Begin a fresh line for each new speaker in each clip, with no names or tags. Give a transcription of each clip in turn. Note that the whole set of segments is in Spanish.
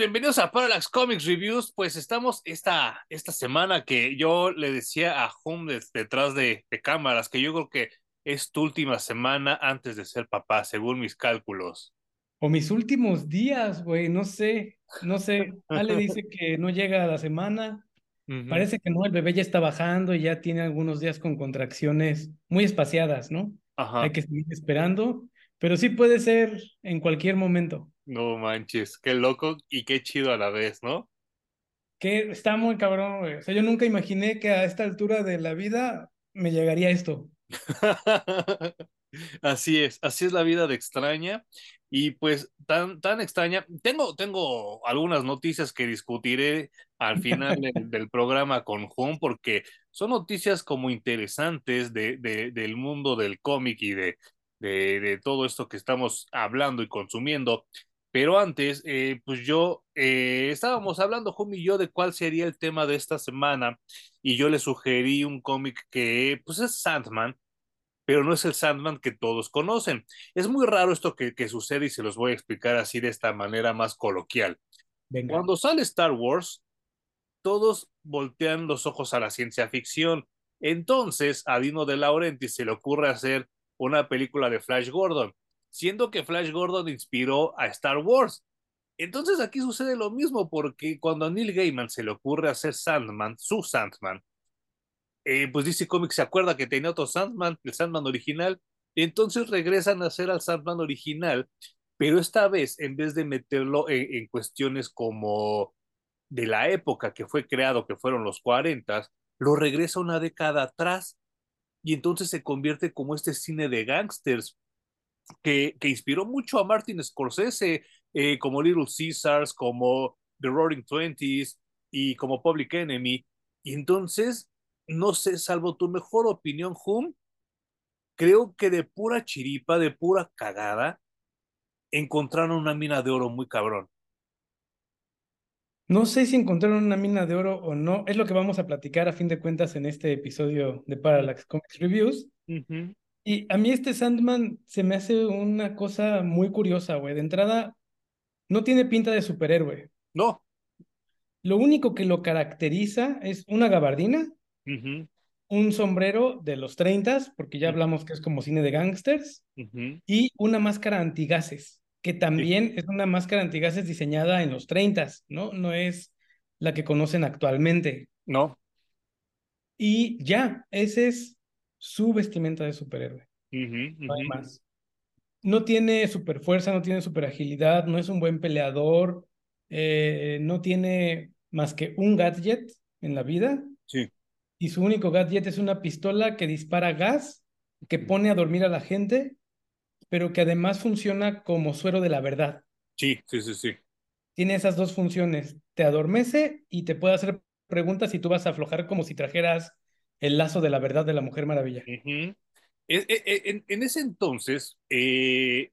Bienvenidos a Parallax Comics Reviews. Pues estamos esta, esta semana que yo le decía a Home detrás de, de, cámaras que yo creo que es tu última semana antes de ser papá, según mis cálculos.
O mis últimos días, güey, no sé, no sé. Ale dice que no llega a la semana. Uh -huh. Parece que no, el bebé ya está bajando y ya tiene algunos días con contracciones muy espaciadas, ¿no?
Ajá.
Hay que seguir esperando, pero sí puede ser en cualquier momento.
No manches, qué loco y qué chido a la vez, ¿no?
Que está muy cabrón, güey. O sea, yo nunca imaginé que a esta altura de la vida me llegaría esto.
así es, así es la vida de extraña. Y pues tan, tan extraña. Tengo, tengo algunas noticias que discutiré al final del, del, programa con Juan, porque son noticias como interesantes de, de, del mundo del cómic y de, de, de todo esto que estamos hablando y consumiendo. Pero antes, eh, pues yo eh, estábamos hablando, Jumi y yo, de cuál sería el tema de esta semana, y yo le sugerí un cómic que, pues es Sandman, pero no es el Sandman que todos conocen. Es muy raro esto que, que sucede y se los voy a explicar así de esta manera más coloquial.
Venga.
Cuando sale Star Wars, todos voltean los ojos a la ciencia ficción. Entonces, a Dino de Laurenti se le ocurre hacer una película de Flash Gordon siendo que Flash Gordon inspiró a Star Wars. Entonces aquí sucede lo mismo, porque cuando a Neil Gaiman se le ocurre hacer Sandman, su Sandman, eh, pues DC Comics se acuerda que tenía otro Sandman, el Sandman original, entonces regresan a hacer al Sandman original, pero esta vez, en vez de meterlo en, en cuestiones como de la época que fue creado, que fueron los 40, lo regresa una década atrás, y entonces se convierte como este cine de gangsters, que, que, inspiró mucho a Martin Scorsese, eh, como Little Caesars, como The Roaring Twenties y como Public Enemy. Y entonces, no sé, salvo tu mejor opinión, Hum, creo que de pura chiripa, de pura cagada, encontraron una mina de oro muy cabrón.
No sé si encontraron una mina de oro o no, es lo que vamos a platicar a fin de cuentas en este episodio de Parallax Comics Reviews.
Uh -huh.
Y a mí este Sandman se me hace una cosa muy curiosa, güey. De entrada, no tiene pinta de superhéroe.
No.
Lo único que lo caracteriza es una gabardina,
uh -huh.
un sombrero de los 30, porque ya hablamos que es como cine de gangsters,
uh -huh.
y una máscara antigases, que también sí. es una máscara antigases diseñada en los 30, ¿no? No es la que conocen actualmente.
No.
Y ya, ese es su vestimenta de superhéroe.
Uh -huh, uh -huh.
No hay más. No tiene super fuerza, no tiene super agilidad, no es un buen peleador, eh, no tiene más que un gadget en la vida.
Sí.
Y su único gadget es una pistola que dispara gas, que pone a dormir a la gente, pero que además funciona como suero de la verdad.
Sí, sí, sí, sí.
Tiene esas dos funciones. Te adormece y te puede hacer preguntas y tú vas a aflojar como si trajeras el lazo de la verdad de la Mujer Maravilla.
Uh -huh. en, en, en, ese entonces eh,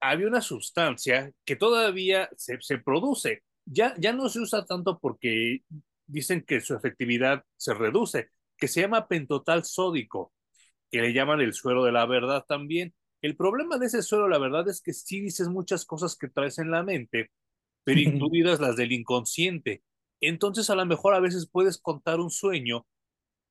había una sustancia que todavía se, se, produce. Ya, ya no se usa tanto porque dicen que su efectividad se reduce, que se llama pentotal sódico, que le llaman el suero de la verdad también. El problema de ese suero, la verdad, es que sí dices muchas cosas que traes en la mente, pero incluidas las del inconsciente. Entonces, a lo mejor a veces puedes contar un sueño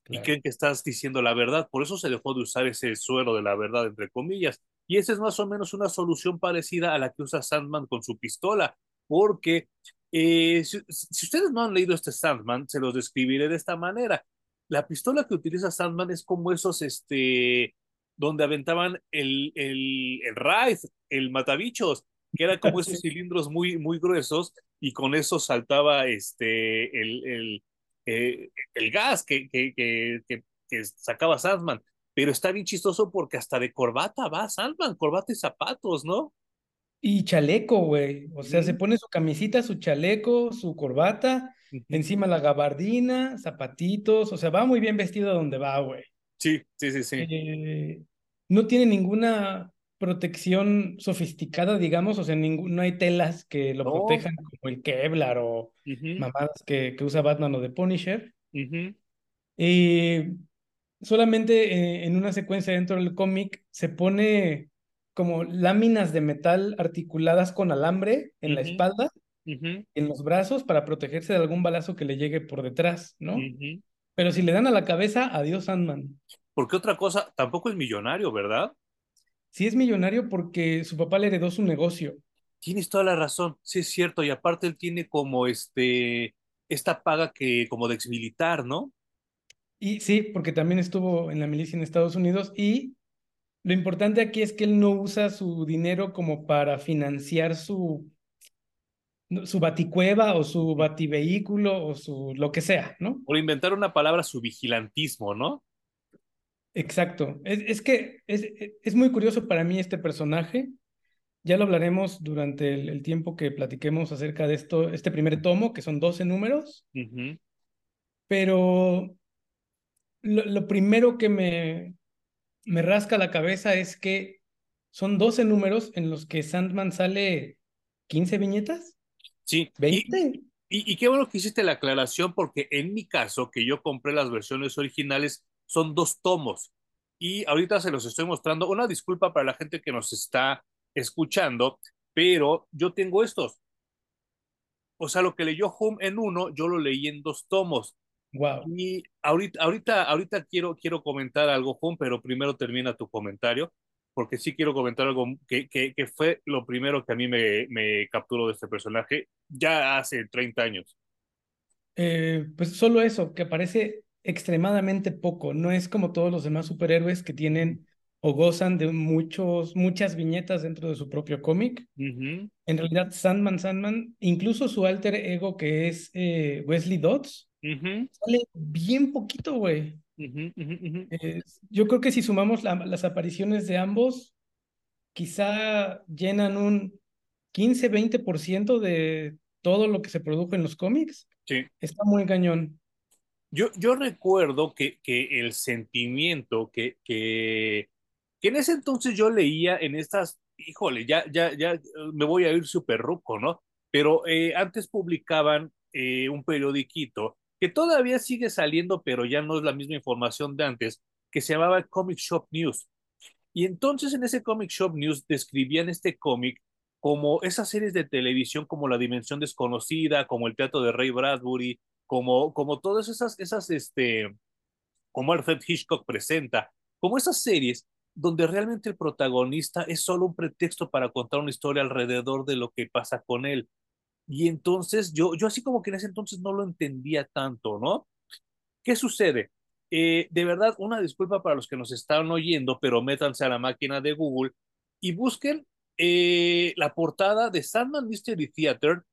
Claro. y creen que estás diciendo la verdad. Por eso se dejó de usar ese suero de la verdad, entre comillas. Y esa es más o menos una solución parecida a la que usa Sandman con su pistola, porque eh, si, si, ustedes no han leído este Sandman, se los describiré de esta manera. La pistola que utiliza Sandman es como esos, este, donde aventaban el, el, el raid, el matabichos, que era como esos cilindros muy, muy gruesos, y con eso saltaba este, el, el eh, el gas que, que, que, que, sacaba Sandman. Pero está bien chistoso porque hasta de corbata va Sandman, corbata y zapatos, ¿no?
Y chaleco, güey. O sea, se pone su camisita, su chaleco, su corbata, uh -huh. encima la gabardina, zapatitos. O sea, va muy bien vestido a donde va, güey.
Sí, sí, sí, sí.
Eh, no tiene ninguna protección sofisticada, digamos, o sea, ningún, no hay telas que lo no. protejan como el Kevlar o uh -huh. mamadas que, que, usa Batman o de Punisher.
Uh -huh.
Y solamente eh, en una secuencia dentro del cómic se pone como láminas de metal articuladas con alambre en uh -huh. la espalda en los brazos para protegerse de algún balazo que le llegue por detrás, ¿no? Pero si le dan a la cabeza, adiós Sandman.
Porque otra cosa, tampoco es millonario, ¿verdad?
Sí es millonario porque su papá le heredó su negocio.
Tienes toda la razón, sí es cierto, y aparte él tiene como este, esta paga que como de exmilitar, ¿no?
Y sí, porque también estuvo en la milicia en Estados Unidos y lo importante aquí es que él no usa su dinero como para financiar su su baticueva o su bativehículo o su lo que sea, ¿no?
Por inventar una palabra, su vigilantismo, ¿no?
Exacto. Es, es que es, es, muy curioso para mí este personaje. Ya lo hablaremos durante el, tiempo que platiquemos acerca de esto, este primer tomo, que son 12 números. Pero lo, lo, primero que me, me rasca la cabeza es que son 12 números en los que Sandman sale 15 viñetas.
Sí. Y, qué bueno que hiciste la aclaración, porque en mi caso, que yo compré las versiones originales, son dos tomos. Y ahorita se los estoy mostrando. Una disculpa para la gente que nos está escuchando, pero yo tengo estos. O sea, lo que leyó Home en uno, yo lo leí en dos tomos.
Wow.
Y ahorita, ahorita, ahorita quiero, quiero comentar algo, Home, pero primero termina tu comentario porque sí quiero comentar algo que, que, que fue lo primero que a mí me, me, capturó de este personaje ya hace 30 años.
Eh, pues solo eso, que aparece extremadamente poco, no es como todos los demás superhéroes que tienen o gozan de muchos, muchas viñetas dentro de su propio cómic. En realidad, Sandman, Sandman, incluso su alter ego que es eh, Wesley Dodds, sale bien poquito, güey yo creo que si sumamos las apariciones de ambos, quizá llenan un 15-20% de todo lo que se produjo en los cómics.
Sí.
Está muy cañón.
Yo, yo recuerdo que, que el sentimiento que, que, que en ese entonces yo leía en estas, híjole, ya, ya, ya me voy a ir súper ruco, ¿no? Pero eh, antes publicaban eh, un periodiquito que todavía sigue saliendo, pero ya no es la misma información de antes, que se llamaba Comic Shop News. Y entonces en ese Comic Shop News describían este cómic como esas series de televisión como La Dimensión Desconocida, como El Teatro de Ray Bradbury, como, como todas esas, esas, este, como Alfred Hitchcock presenta, como esas series donde realmente el protagonista es solo un pretexto para contar una historia alrededor de lo que pasa con él. Y entonces yo, yo así como que en ese entonces no lo entendía tanto, ¿no? ¿Qué sucede? Eh, de verdad, una disculpa para los que nos están oyendo, pero métanse a la máquina de Google y busquen eh, la portada de Sandman Mystery Theater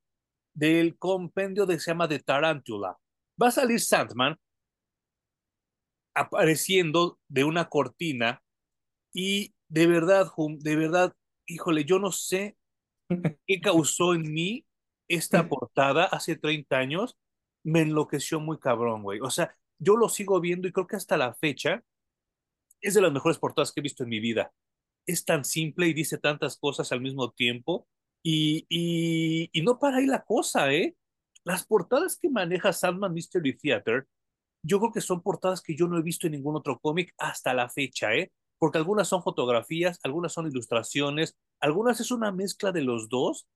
del compendio de se llama de Tarantula. Va a salir Sandman apareciendo de una cortina y de verdad, de verdad, híjole, yo no sé qué causó en mí esta portada hace 30 años me enloqueció muy cabrón, güey. O sea, yo lo sigo viendo y creo que hasta la fecha es de las mejores portadas que he visto en mi vida. Es tan simple y dice tantas cosas al mismo tiempo y, y, y no para ahí la cosa, ¿eh? Las portadas que maneja Sandman Mystery Theater, yo creo que son portadas que yo no he visto en ningún otro cómic hasta la fecha, ¿eh? Porque algunas son fotografías, algunas son ilustraciones, algunas es una mezcla de los dos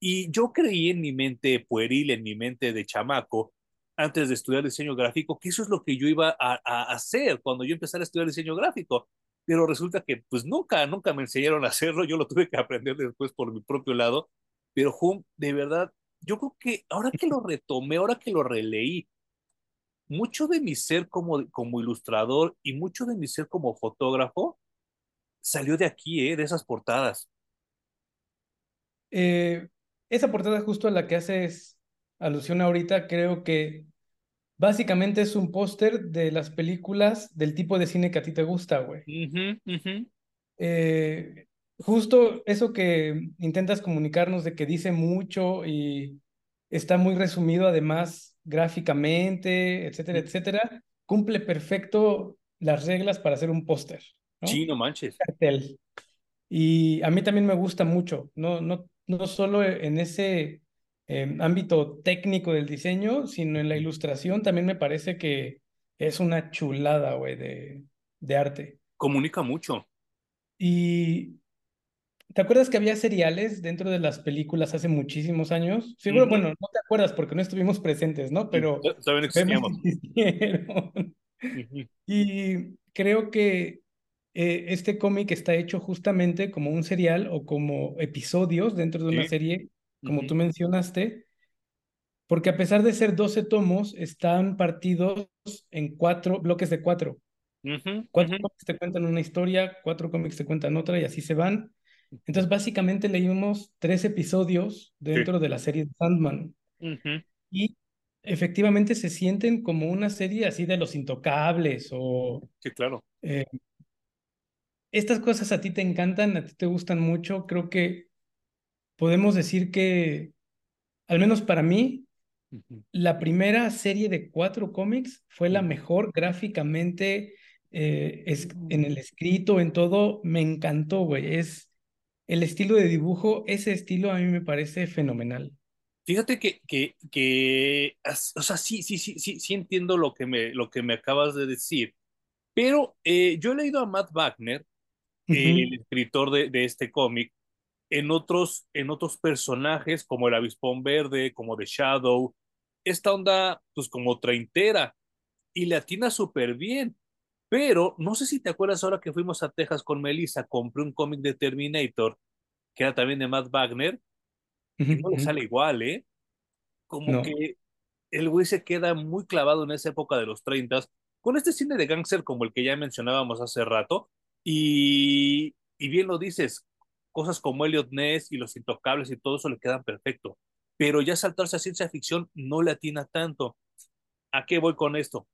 y yo creí en mi mente pueril, en mi mente de chamaco, antes de estudiar diseño gráfico, que eso es lo que yo iba a, hacer cuando yo empezara a estudiar diseño gráfico. Pero resulta que pues nunca, nunca me enseñaron a hacerlo, yo lo tuve que aprender después por mi propio lado. Pero Hum, de verdad, yo creo que ahora que lo retomé, ahora que lo releí, mucho de mi ser como, como ilustrador y mucho de mi ser como fotógrafo salió de aquí, ¿eh? de esas portadas.
Eh, esa portada justo a la que haces alusión ahorita, creo que básicamente es un póster de las películas del tipo de cine que a ti te gusta, güey. Eh, justo eso que intentas comunicarnos de que dice mucho y está muy resumido además gráficamente, etcétera, etcétera, cumple perfecto las reglas para hacer un póster.
Sí, no manches.
Y a mí también me gusta mucho. No, no, no solo en ese em, ámbito técnico del diseño, sino en la ilustración también me parece que es una chulada, güey, de, de arte.
Comunica mucho.
Y ¿Te acuerdas que había seriales dentro de las películas hace muchísimos años? Seguro, bueno, no te acuerdas porque no estuvimos presentes, ¿no? Pero
saben existíamos.
Y creo que eh, este cómic está hecho justamente como un serial o como episodios dentro de una serie, como tú mencionaste, porque a pesar de ser 12 tomos, están partidos en cuatro bloques de cuatro. cuatro cómics te cuentan una historia, cuatro cómics te cuentan otra y así se van. Entonces, básicamente leímos tres episodios dentro de la serie de Sandman. Y efectivamente se sienten como una serie así de los intocables o...
Sí, claro.
Eh, estas cosas a ti te encantan, a ti te gustan mucho. Creo que podemos decir que, al menos para mí, la primera serie de cuatro cómics fue la mejor gráficamente, eh, es, en el escrito, en todo. Me encantó, güey. Es el estilo de dibujo, ese estilo a mí me parece fenomenal.
Fíjate que, que, que o sea, sí, sí, sí, sí, sí entiendo lo que me, lo que me acabas de decir, pero eh, yo he leído a Matt Wagner, el escritor de, de este cómic, en otros, en otros personajes como el Avispón Verde, como The Shadow, esta onda pues como treintera, y le atina súper bien. Pero no sé si te acuerdas ahora que fuimos a Texas con Melissa, compré un cómic de Terminator, que era también de Matt Wagner, y no le sale igual, ¿eh? Como que el güey se queda muy clavado en esa época de los 30 con este cine de gangster como el que ya mencionábamos hace rato, y, bien lo dices, cosas como Elliot Ness y Los Intocables y todo eso le quedan perfecto, pero ya saltarse a ciencia ficción no le atina tanto. ¿A qué voy con esto?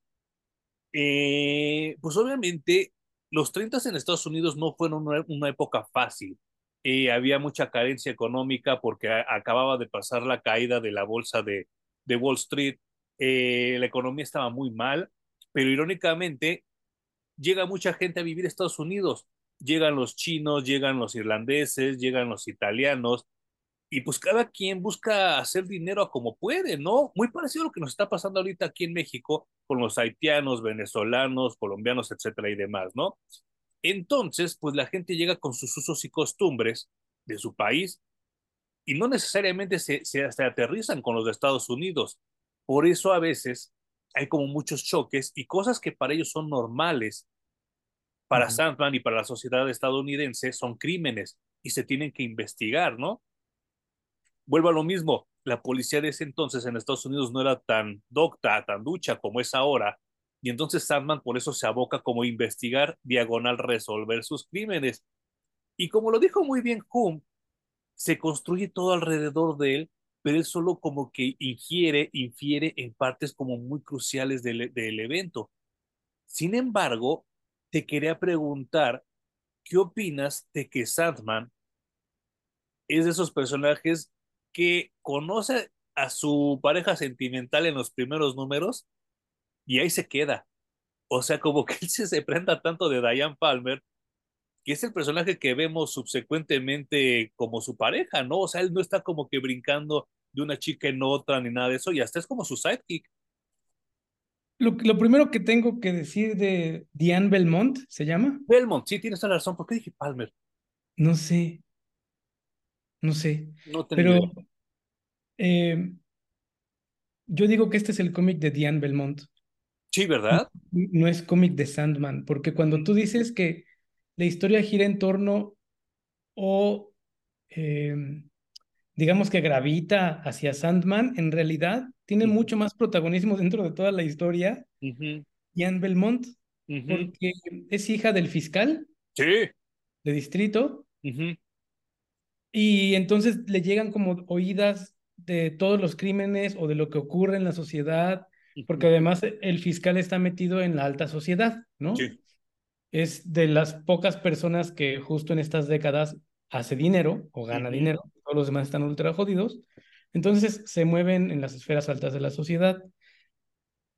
Eh, pues obviamente los 30 en Estados Unidos no fueron una, época fácil. Eh, había mucha carencia económica porque acababa de pasar la caída de la bolsa de, de Wall Street. Eh, la economía estaba muy mal, pero irónicamente llega mucha gente a vivir a Estados Unidos. Llegan los chinos, llegan los irlandeses, llegan los italianos, y pues cada quien busca hacer dinero como puede, ¿no? Muy parecido a lo que nos está pasando ahorita aquí en México con los haitianos, venezolanos, colombianos, etcétera y demás, ¿no? Entonces, pues la gente llega con sus usos y costumbres de su país y no necesariamente se, se, aterrizan con los de Estados Unidos. Por eso a veces hay como muchos choques y cosas que para ellos son normales, para Sandman y para la sociedad estadounidense son crímenes y se tienen que investigar, ¿no? vuelvo a lo mismo, la policía de ese entonces en Estados Unidos no era tan docta, tan ducha como es ahora, y entonces Sandman por eso se aboca como investigar, diagonal, resolver sus crímenes. Y como lo dijo muy bien Hume, se construye todo alrededor de él, pero él solo como que ingiere, infiere en partes como muy cruciales del, del evento. Sin embargo, te quería preguntar, ¿qué opinas de que Sandman es de esos personajes que conoce a su pareja sentimental en los primeros números y ahí se queda. O sea, como que él se, prenda tanto de Diane Palmer, que es el personaje que vemos subsecuentemente como su pareja, ¿no? O sea, él no está como que brincando de una chica en otra ni nada de eso, y hasta es como su sidekick.
Lo, lo primero que tengo que decir de Diane Belmont, ¿se llama?
Belmont, sí, tienes toda la razón. ¿Por qué dije Palmer?
No sé. No sé. pero eh, yo digo que este es el cómic de Diane Belmont.
Sí, ¿verdad?
No, es cómic de Sandman, porque cuando tú dices que la historia gira en torno o eh, digamos que gravita hacia Sandman, en realidad tiene mucho más protagonismo dentro de toda la historia Diane Belmont, porque es hija del fiscal
sí.
de distrito. Y entonces le llegan como oídas de todos los crímenes o de lo que ocurre en la sociedad, porque además el fiscal está metido en la alta sociedad, ¿no? Sí. Es de las pocas personas que justo en estas décadas hace dinero o gana dinero, todos los demás están ultra jodidos, entonces se mueven en las esferas altas de la sociedad.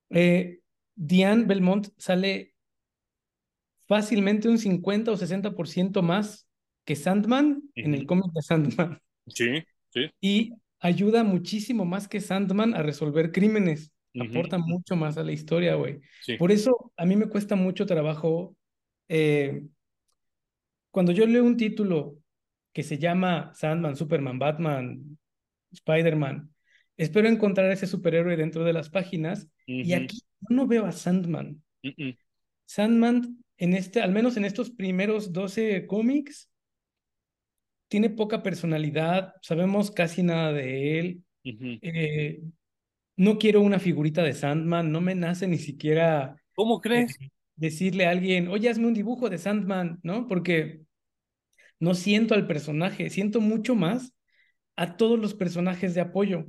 Eh, Diane Belmont sale fácilmente un 50 o 60% más que Sandman en el cómic de Sandman.
Sí, sí.
Y ayuda muchísimo más que Sandman a resolver crímenes. Aporta mucho más a la historia, güey. Por eso a mí me cuesta mucho trabajo. Eh, cuando yo leo un título que se llama Sandman, Superman, Batman, Spider-Man. Espero encontrar ese superhéroe dentro de las páginas y aquí no veo a Sandman. Sandman, en este, al menos en estos primeros 12 cómics, tiene poca personalidad, sabemos casi nada de él. Eh, no quiero una figurita de Sandman, no me nace ni siquiera.
¿Cómo crees?
Eh, decirle a alguien, oye, hazme un dibujo de Sandman, ¿no? Porque no siento al personaje, siento mucho más a todos los personajes de apoyo.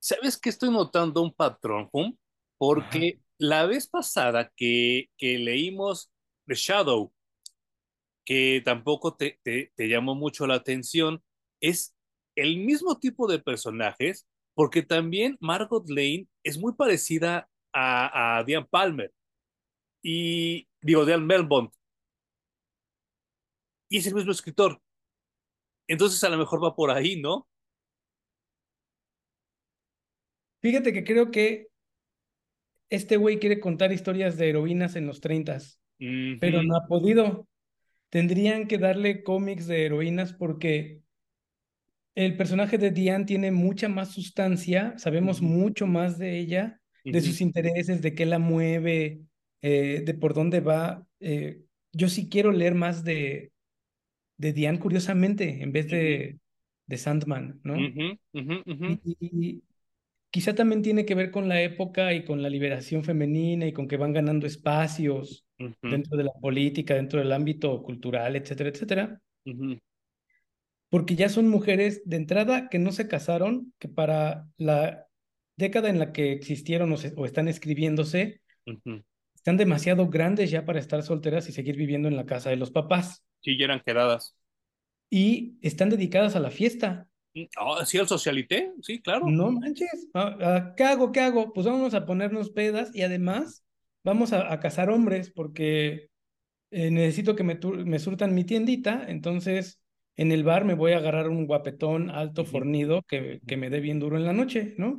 ¿Sabes que estoy notando un patrón, Hum? Porque la vez pasada que, que leímos The Shadow, que tampoco te, te, te llamó mucho la atención, es el mismo tipo de personajes, porque también Margot Lane es muy parecida a, a Diane Palmer y digo, Diane Melbond. Y es el mismo escritor. Entonces a lo mejor va por ahí, ¿no?
Fíjate que creo que este güey quiere contar historias de heroínas en los 30, pero no ha podido. Tendrían que darle cómics de heroínas porque el personaje de Diane tiene mucha más sustancia, sabemos mucho más de ella, de sus intereses, de qué la mueve, eh, de por dónde va. Eh, yo sí quiero leer más de, de Diane, curiosamente, en vez de, de Sandman, ¿no? y, quizá también tiene que ver con la época y con la liberación femenina y con que van ganando espacios dentro de la política, dentro del ámbito cultural, etcétera, etcétera. Porque ya son mujeres de entrada que no se casaron, que para la década en la que existieron o, están escribiéndose, están demasiado grandes ya para estar solteras y seguir viviendo en la casa de los papás.
Sí, ya eran quedadas.
Y están dedicadas a la fiesta.
Oh, sí, al socialité, sí, claro.
No manches, ah, ah, ¿qué hago? ¿Qué hago? Pues vamos a ponernos pedas y además vamos a, casar hombres porque eh, necesito que me, me surtan mi tiendita, entonces en el bar me voy a agarrar un guapetón alto, fornido, que, que me dé bien duro en la noche, ¿no?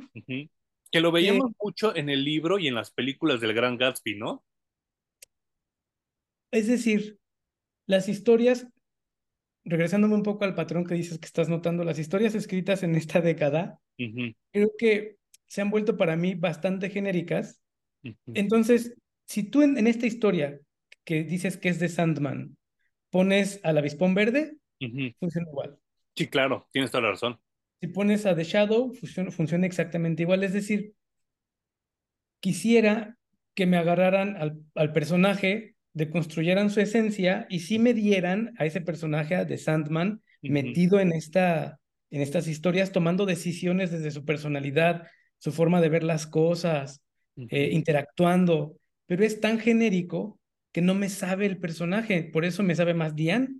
Que lo veíamos mucho en el libro y en las películas del Gran Gatsby, ¿no?
Es decir, las historias, regresándome un poco al patrón que dices que estás notando, las historias escritas en esta década, creo que se han vuelto para mí bastante genéricas. Entonces, si tú en, en, esta historia que dices que es de Sandman, pones al avispón verde, funciona igual.
Sí, claro, tienes toda la razón.
Si pones a The Shadow, funciona, funciona exactamente igual. Es decir, quisiera que me agarraran al, al personaje, deconstruyeran su esencia y sí me dieran a ese personaje de Sandman metido en, esta, en estas historias, tomando decisiones desde su personalidad, su forma de ver las cosas, eh, interactuando, pero es tan genérico que no me sabe el personaje, por eso me sabe más Diane.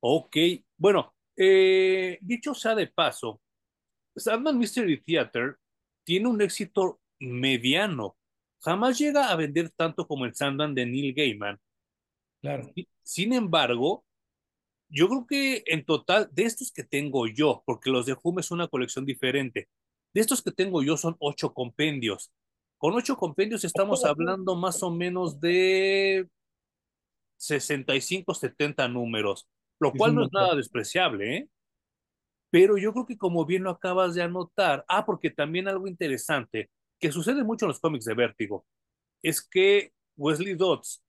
Ok, bueno, eh, dicho sea de paso, Sandman Mystery Theater tiene un éxito mediano. Jamás llega a vender tanto como el Sandman de Neil Gaiman.
Claro.
Sin embargo, yo creo que en total, de estos que tengo yo, porque los de Hume es una colección diferente, de estos que tengo yo son ocho compendios. Con ocho compendios estamos hablando más o menos de 65, 70 números lo cual no es nada despreciable, ¿eh? Pero yo creo que como bien lo acabas de anotar, ah, porque también algo interesante que sucede mucho en los cómics de Vértigo, es que Wesley Dodds,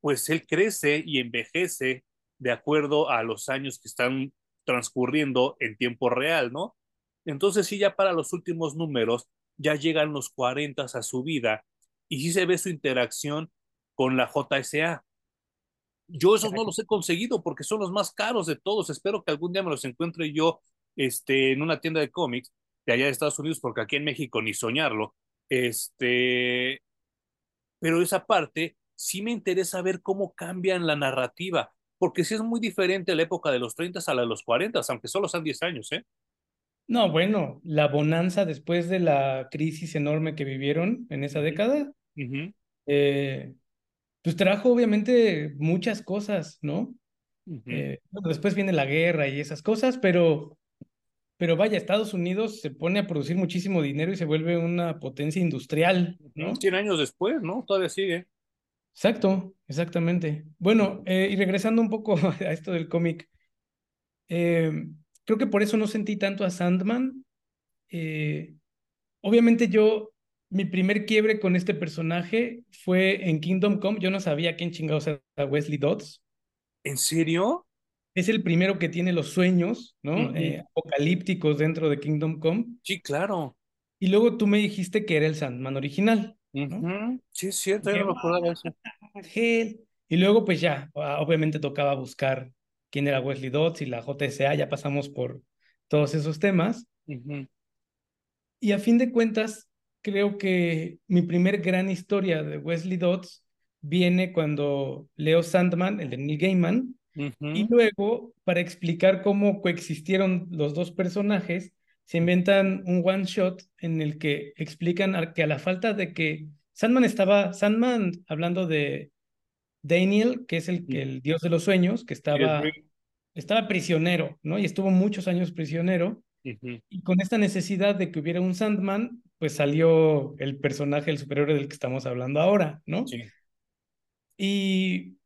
pues él crece y envejece de acuerdo a los años que están transcurriendo en tiempo real, ¿no? Entonces sí, ya para los últimos números, ya llegan los 40 a su vida y sí se ve su interacción con la JSA. Yo esos no los he conseguido porque son los más caros de todos. Espero que algún día me los encuentre yo este, en una tienda de cómics de allá de Estados Unidos, porque aquí en México ni soñarlo. Este, pero esa parte sí me interesa ver cómo cambian la narrativa, porque sí es muy diferente la época de los 30 a la de los 40, aunque solo sean 10 años, ¿eh?
No, bueno, la bonanza después de la crisis enorme que vivieron en esa década, eh, pues trajo obviamente muchas cosas, ¿no? Eh, después viene la guerra y esas cosas, pero, pero vaya, Estados Unidos se pone a producir muchísimo dinero y se vuelve una potencia industrial, ¿no?
100 años después, ¿no? Todavía sigue.
Exacto, exactamente. Bueno, eh, y regresando un poco a esto del cómic, Eh, creo que por eso no sentí tanto a Sandman. Obviamente yo, mi primer quiebre con este personaje fue en Kingdom Come. Yo no sabía quién chingados era Wesley Dodds.
¿En serio?
Es el primero que tiene los sueños, ¿no? Eh, apocalípticos dentro de Kingdom Come.
Sí, claro.
Y luego tú me dijiste que era el Sandman original.
Sí, es cierto, yo no recordaba eso.
Y luego, pues ya, obviamente tocaba buscar quién era Wesley Dodds y la JSA, ya pasamos por todos esos temas. Y a fin de cuentas, creo que mi primer gran historia de Wesley Dodds viene cuando leo Sandman, el de Neil Gaiman, y luego, para explicar cómo coexistieron los dos personajes, se inventan un one shot en el que explican que a la falta de que Sandman estaba, Sandman hablando de Daniel, que es el, el dios de los sueños, que estaba, estaba prisionero, ¿no? Y estuvo muchos años prisionero. Y con esta necesidad de que hubiera un Sandman, pues salió el personaje, el superhéroe del que estamos hablando ahora, ¿no? Sí. Y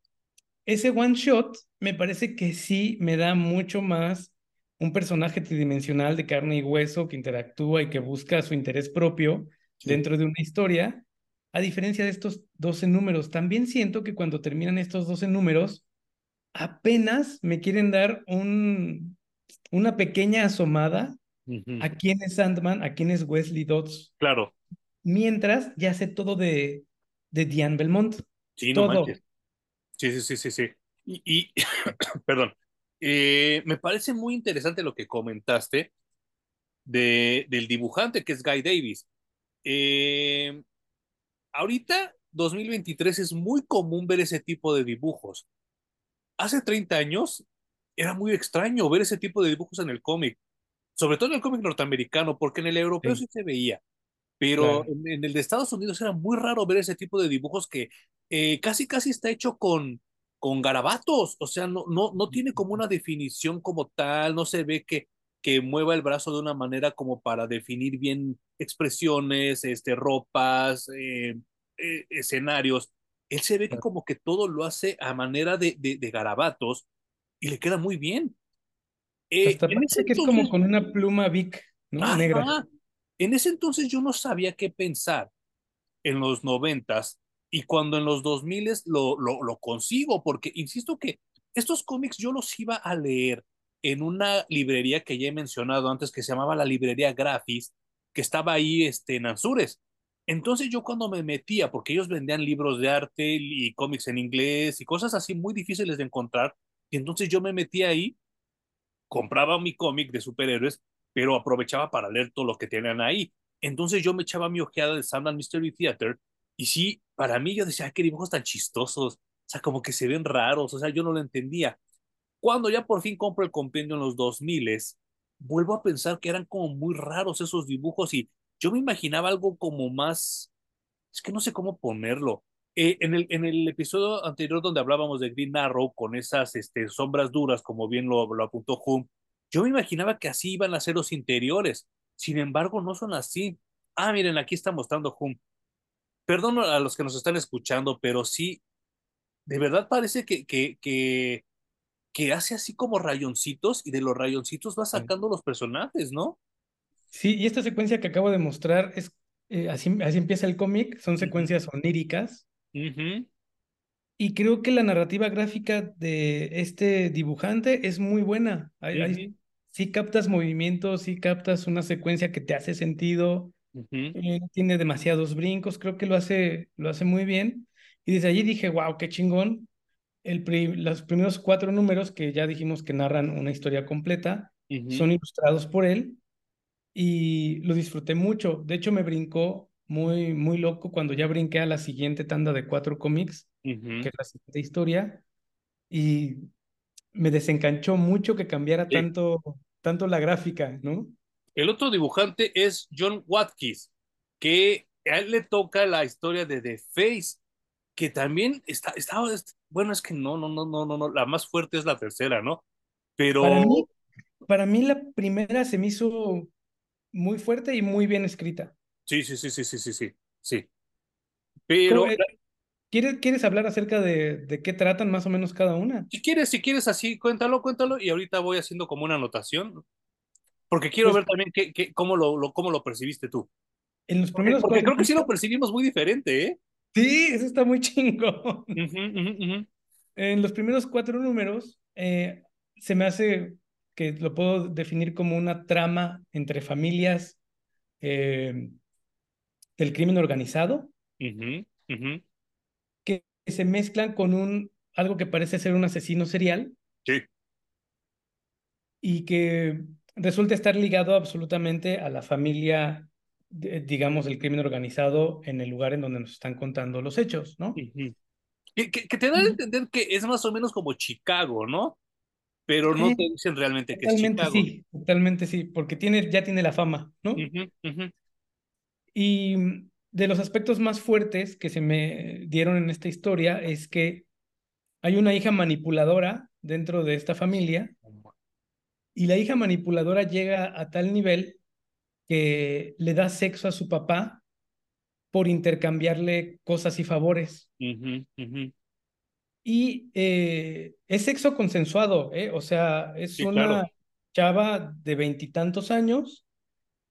ese one shot me parece que sí me da mucho más un personaje tridimensional de carne y hueso que interactúa y que busca su interés propio dentro de una historia, a diferencia de estos 12 números. También siento que cuando terminan estos 12 números, apenas me quieren dar un, una pequeña asomada a quién es Sandman, a quién es Wesley Dodds.
Claro.
Mientras ya sé todo de, de Diane Belmont.
Sí, no todo. Sí, sí, sí, sí, sí. Y, perdón, eh, me parece muy interesante lo que comentaste de, del dibujante que es Guy Davis. Eh, ahorita, 2023, es muy común ver ese tipo de dibujos. Hace 30 años era muy extraño ver ese tipo de dibujos en el cómic, sobre todo en el cómic norteamericano, porque en el europeo sí, se veía, pero en, el de Estados Unidos era muy raro ver ese tipo de dibujos que eh, casi casi está hecho con, con garabatos, o sea, no, no, no tiene como una definición como tal, no se ve que, que mueva el brazo de una manera como para definir bien expresiones, este, ropas, eh, eh, escenarios. Él se ve que como que todo lo hace a manera de, de, garabatos y le queda muy bien.
Hasta parece que es como con una pluma Vic, ¿no? Negra.
En ese entonces yo no sabía qué pensar en los noventas y cuando en los 2000 lo, lo, lo consigo, porque insisto que estos cómics yo los iba a leer en una librería que ya he mencionado antes, que se llamaba la librería Grafis, que estaba ahí este, en Anzures. Entonces yo cuando me metía, porque ellos vendían libros de arte y cómics en inglés y cosas así muy difíciles de encontrar, y entonces yo me metía ahí, compraba mi cómic de superhéroes, pero aprovechaba para leer todo lo que tenían ahí. Entonces yo me echaba mi ojeada de Sandman Mystery Theater y sí, para mí yo decía, qué dibujos tan chistosos, o sea, como que se ven raros, o sea, yo no lo entendía. Cuando ya por fin compro el compendio en los 2000, vuelvo a pensar que eran como muy raros esos dibujos y yo me imaginaba algo como más, es que no sé cómo ponerlo. Eh, en, el, en el episodio anterior donde hablábamos de Green Arrow con esas este, sombras duras, como bien lo, lo apuntó Hum, yo me imaginaba que así iban a ser los interiores. Sin embargo, no son así. Ah, miren, aquí está mostrando Hum perdón a los que nos están escuchando, pero sí, de verdad parece que, que, que, que hace así como rayoncitos y de los rayoncitos va sacando los personajes, ¿no?
Sí, y esta secuencia que acabo de mostrar es eh, así, así empieza el cómic, son secuencias oníricas. Y creo que la narrativa gráfica de este dibujante es muy buena. sí captas movimientos, sí captas una secuencia que te hace sentido, eh, tiene demasiados brincos, creo que lo hace, lo hace muy bien. Y desde allí dije, wow, qué chingón. El los primeros cuatro números que ya dijimos que narran una historia completa son ilustrados por él y lo disfruté mucho. De hecho, me brincó muy, muy loco cuando ya brinqué a la siguiente tanda de cuatro cómics, que es la siguiente historia, y me desencanchó mucho que cambiara tanto, tanto la gráfica, ¿no?
El otro dibujante es John Watkins, que a él le toca la historia de The Face, que también está, está, bueno, es que no, no, no, no, no, no, la más fuerte es la tercera, ¿no? Pero...
Para mí, para mí la primera se me hizo muy fuerte y muy bien escrita.
Sí, sí, sí, sí, sí, sí, sí, sí. Pero...
¿Quieres, ¿Quieres hablar acerca de, de qué tratan más o menos cada una?
Si quieres, si quieres así, cuéntalo, cuéntalo y ahorita voy haciendo como una anotación, porque quiero
Pues
ver también qué, qué, cómo, lo, lo, cómo lo percibiste tú.
en los
Porque,
primeros
porque
cuatro
creo que sí lo percibimos muy diferente, ¿eh?
Sí, eso está muy
ujú.
En los primeros cuatro números eh, se me hace que lo puedo definir como una trama entre familias eh, del crimen organizado que se mezclan con un algo que parece ser un asesino serial
Sí.
y que resulta estar ligado absolutamente a la familia, de- digamos, del crimen organizado en el lugar en donde nos están contando los hechos, ¿no?
Que, que, que te da a entender que es más o menos como Chicago, ¿no? Pero no te dicen realmente que es Chicago.
sí, totalmente sí, porque tiene, ya tiene la fama, ¿no? Y mm, de los aspectos más fuertes que se me dieron en esta historia es que hay una hija manipuladora dentro de esta familia y la hija manipuladora llega a tal nivel que le da sexo a su papá por intercambiarle cosas y favores. Y eh, es sexo consensuado, ¿eh? O sea, es
Sí, claro.
una chava de veintitantos años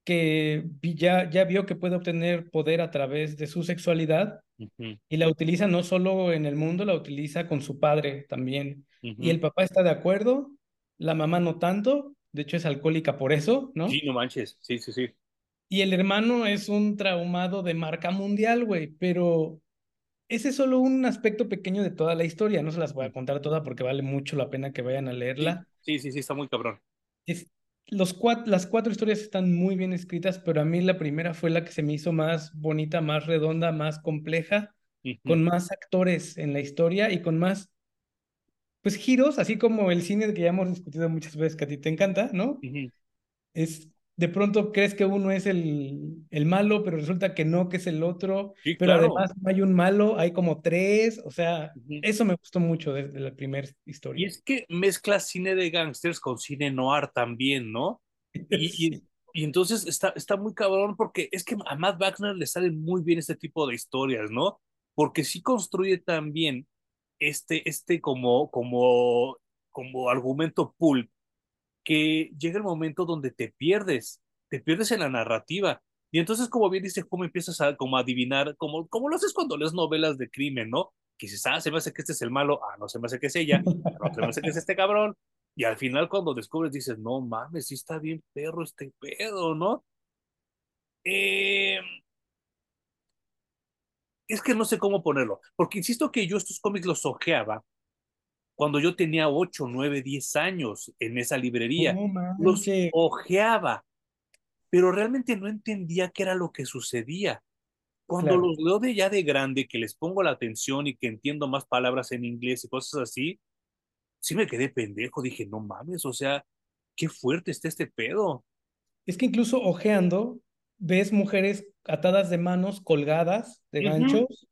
que ya, ya vio que puede obtener poder a través de su sexualidad
Ujú,
y la utiliza no solo en el mundo, la utiliza con su padre también. Y
ujú.
el papá está de acuerdo, la mamá no tanto, de hecho es alcohólica por eso,
Sí,
¿no?
no manches. Sí, sí, sí.
Y el hermano es un traumado de marca mundial, güey, pero ese es solo un aspecto pequeño de toda la historia, no se las voy a contar toda porque vale mucho la pena que vayan a leerla.
sí, sí, sí, está muy cabrón.
Es, los cuat- las cuatro historias están muy bien escritas, pero a mí la primera fue la que se me hizo más bonita, más redonda, más compleja, con más actores en la historia y con más, pues, giros, así como el cine que ya hemos discutido muchas veces que a ti te encanta, ¿no? Es, de pronto crees que uno es el, el malo, pero resulta que no, que es el otro,
Sí,
pero
claro.
además no hay un malo, hay como tres, o sea, eso me gustó mucho desde la primera
Y
historia.
es que mezcla cine de gangsters con cine noir también, ¿no? Y, y, y entonces está, está muy cabrón porque es que a Matt Wagner le salen muy bien este tipo de historias, ¿no? Porque sí construye también este, este como, como, como argumento pulp que llega el momento donde te pierdes, te pierdes en la narrativa. Y entonces, como bien dice, cómo empiezas a como adivinar, como, como lo haces cuando lees novelas de crimen, ¿no? Que dices, ah, se me hace que este es el malo, ah, no se me hace que es ella, ah, no se me hace que es este cabrón. Y al final, cuando descubres, dices, no mames, sí está bien perro este pedo, ¿no? Eh, es que no sé cómo ponerlo, porque insisto que yo estos cómics los ojeaba cuando yo tenía 8, 9, 10 años en esa librería.
No
Los ojeaba pero realmente no entendía qué era lo que sucedía. Cuando
claro.
los leo de ya de grande, que les pongo la atención y que entiendo más palabras en inglés y cosas así, sí me quedé pendejo. Dije, no mames, o sea, qué fuerte está este pedo.
Es que incluso ojeando, ves mujeres atadas de manos, colgadas de ganchos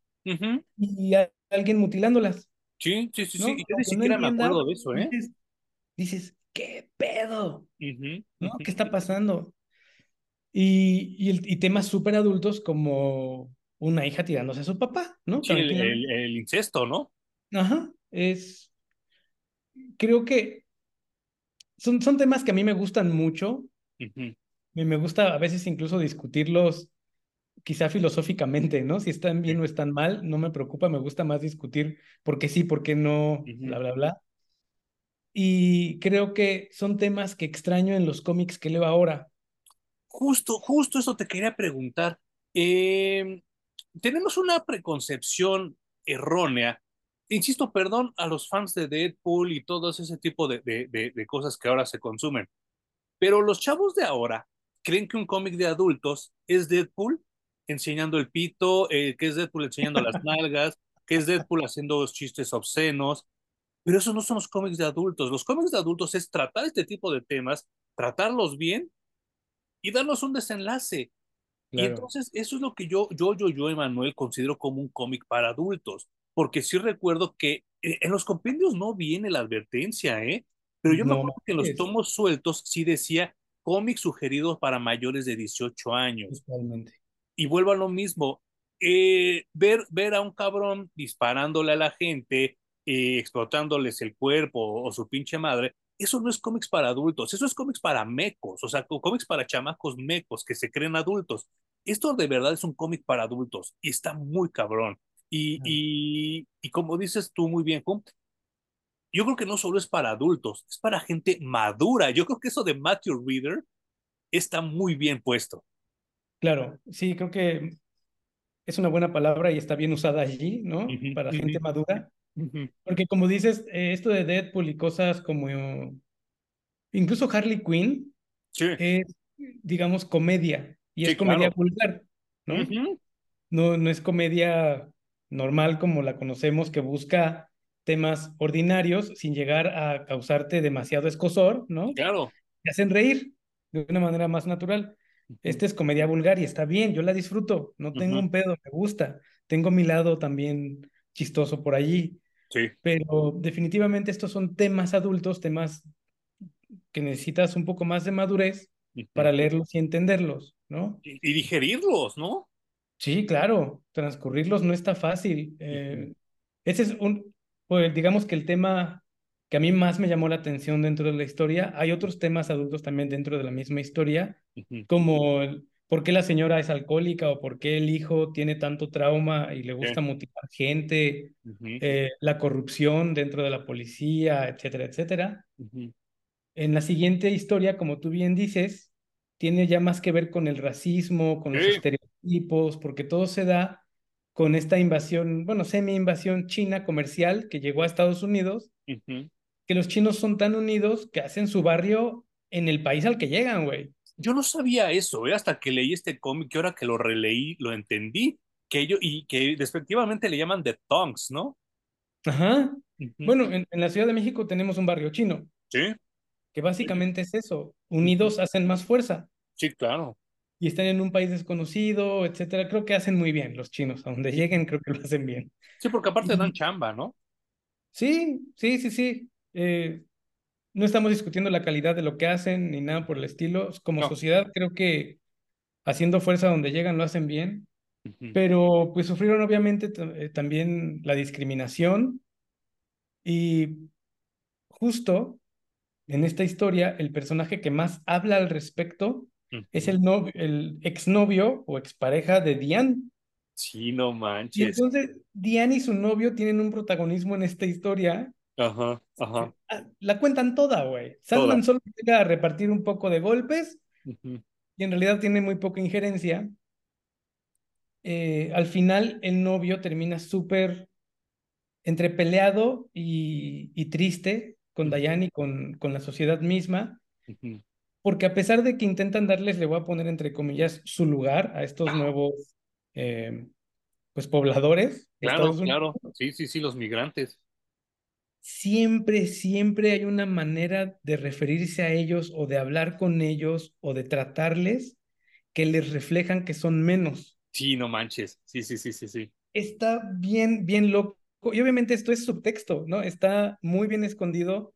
y alguien mutilándolas,
Sí, sí, sí, sí. Y yo ni
no
siquiera me acuerdo de eso, ¿eh?
dices, dices, ¿qué pedo? ¿No? ¿Qué está pasando? Y, y, el- y temas súper adultos como una hija tirándose a su papá, ¿no?
Sí, el,
Tranquilamente.
el, el incesto, ¿no?
Ajá, es, creo que son, son temas que a mí me gustan mucho.
Ujú,
y me gusta a veces incluso discutirlos quizá filosóficamente, ¿no? Si están bien o están mal, no me preocupa, me gusta más discutir por qué sí, por qué no, bla, bla, bla. Y creo que son temas que extraño en los cómics que leo ahora.
Justo, justo eso te quería preguntar. Eh, tenemos una preconcepción errónea. Insisto, perdón a los fans de Deadpool y todo ese tipo de, de, de, de cosas que ahora se consumen, pero los chavos de ahora creen que un cómic de adultos es Deadpool enseñando el pito, eh, que es Deadpool enseñando las nalgas, que es Deadpool haciendo chistes obscenos, pero esos no son los cómics de adultos. Los cómics de adultos es tratar este tipo de temas, tratarlos bien y darnos un desenlace. Y
Claro.
entonces eso es lo que yo, yo, yo, yo, Emanuel, considero como un cómic para adultos, porque sí recuerdo que eh, en los compendios no viene la advertencia, ¿eh? Pero yo me
No
acuerdo que en los tomos sueltos sí decía cómics sugeridos para mayores de 18 años.
Totalmente.
Y vuelvo a lo mismo, eh, ver, ver a un cabrón disparándole a la gente, eh, explotándoles el cuerpo o su pinche madre, eso no es cómics para adultos, eso es cómics para mecos, o sea, cómics para chamacos mecos que se creen adultos. Esto de verdad es un cómic para adultos y está muy cabrón. Y, y, y como dices tú muy bien, yo creo que no solo es para adultos, es para gente madura. Yo creo que eso de Matthew Reader está muy bien puesto.
Claro, sí, creo que es una buena palabra y está bien usada allí, ¿no? para gente madura. Porque como dices, eh, esto de Deadpool y cosas como incluso Harley Quinn es, digamos, comedia y es comedia vulgar, ¿no? ¿no? No es comedia normal como la conocemos que busca temas ordinarios sin llegar a causarte demasiado escosor, ¿no?
Claro.
Te hacen reír de una manera más natural. Este es comedia vulgar y está bien, yo la disfruto, no tengo un pedo, me gusta. Tengo mi lado también chistoso por allí.
Sí.
Pero definitivamente estos son temas adultos, temas que necesitas un poco más de madurez para leerlos y entenderlos, ¿no?
Y, digerirlos, ¿no?
Sí, claro, transcurrirlos no está fácil. Eh, ese es un, pues digamos que el tema que a mí más me llamó la atención dentro de la historia, hay otros temas adultos también dentro de la misma historia, como por qué la señora es alcohólica o por qué el hijo tiene tanto trauma y le gusta motivar gente, eh, la corrupción dentro de la policía, etcétera, etcétera. En la siguiente historia, como tú bien dices, tiene ya más que ver con el racismo, con los estereotipos, porque todo se da con esta invasión, bueno, semi-invasión china comercial que llegó a Estados Unidos, que los chinos son tan unidos que hacen su barrio en el país al que llegan, güey.
Yo no sabía eso, ¿eh? hasta que leí este cómic, que ahora que lo releí, lo entendí, que ellos, y que despectivamente le llaman The Tongs, ¿no?
Ajá. Bueno, en, la Ciudad de México tenemos un barrio chino.
Sí.
Que básicamente es eso, unidos hacen más fuerza.
Sí, claro
y están en un país desconocido, etcétera. Creo que hacen muy bien los chinos, a donde lleguen creo que lo hacen bien.
Sí, porque aparte dan chamba, ¿no?
Sí, sí, sí, sí. Eh, no estamos discutiendo la calidad de lo que hacen ni nada por el estilo. Como sociedad creo que haciendo fuerza donde llegan lo hacen bien, pero pues sufrieron obviamente eh, también la discriminación y justo en esta historia el personaje que más habla al respecto es el, novio, el exnovio o expareja de Diane.
Sí, no manches.
Y entonces Diane y su novio tienen un protagonismo en esta historia.
Ajá, ajá.
Ah, la cuentan toda, güey. Sandman solo llega a repartir un poco de golpes y en realidad tiene muy poca injerencia. Eh, al final el novio termina súper entre peleado y, y, triste con Diane y con, con la sociedad misma porque a pesar de que intentan darles, le voy a poner entre comillas, su lugar a estos nuevos, eh, pues, pobladores.
Claro, claro, sí, sí, sí, los migrantes.
Siempre, siempre hay una manera de referirse a ellos o de hablar con ellos o de tratarles que les reflejan que son menos.
Sí, no manches, sí, sí, sí, sí, sí.
Está bien, bien loco. Y obviamente esto es subtexto, ¿no? Está muy bien escondido,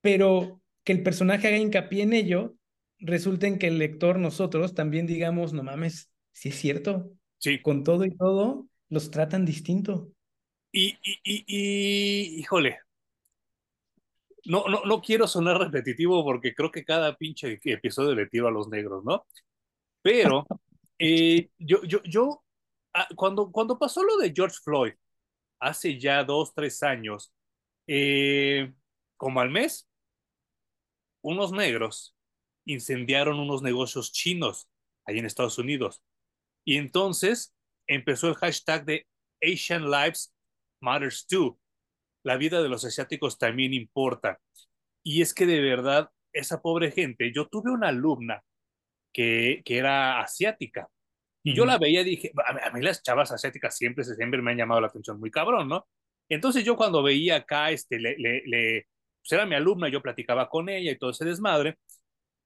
pero que el personaje haga hincapié en ello, resulta en que el lector, nosotros, también digamos, no mames, si es cierto.
Sí.
Con todo y todo, los tratan distinto.
Y, y, y, híjole, no, no, no quiero sonar repetitivo porque creo que cada pinche episodio le tiro a los negros, ¿no? Pero eh, yo, yo, yo, ah, cuando, cuando pasó lo de George Floyd, hace ya dos, tres años, eh, como al mes, unos negros incendiaron unos negocios chinos ahí en Estados Unidos. Y entonces empezó el hashtag de Asian Lives Matters Too. La vida de los asiáticos también importa. Y es que de verdad, esa pobre gente, yo tuve una alumna que, que era asiática. Y yo la veía y dije, a mí, las chavas asiáticas siempre, siempre me han llamado la atención muy cabrón, ¿no? Entonces yo cuando veía acá, este, le, le pues era mi alumna, yo platicaba con ella y todo ese desmadre.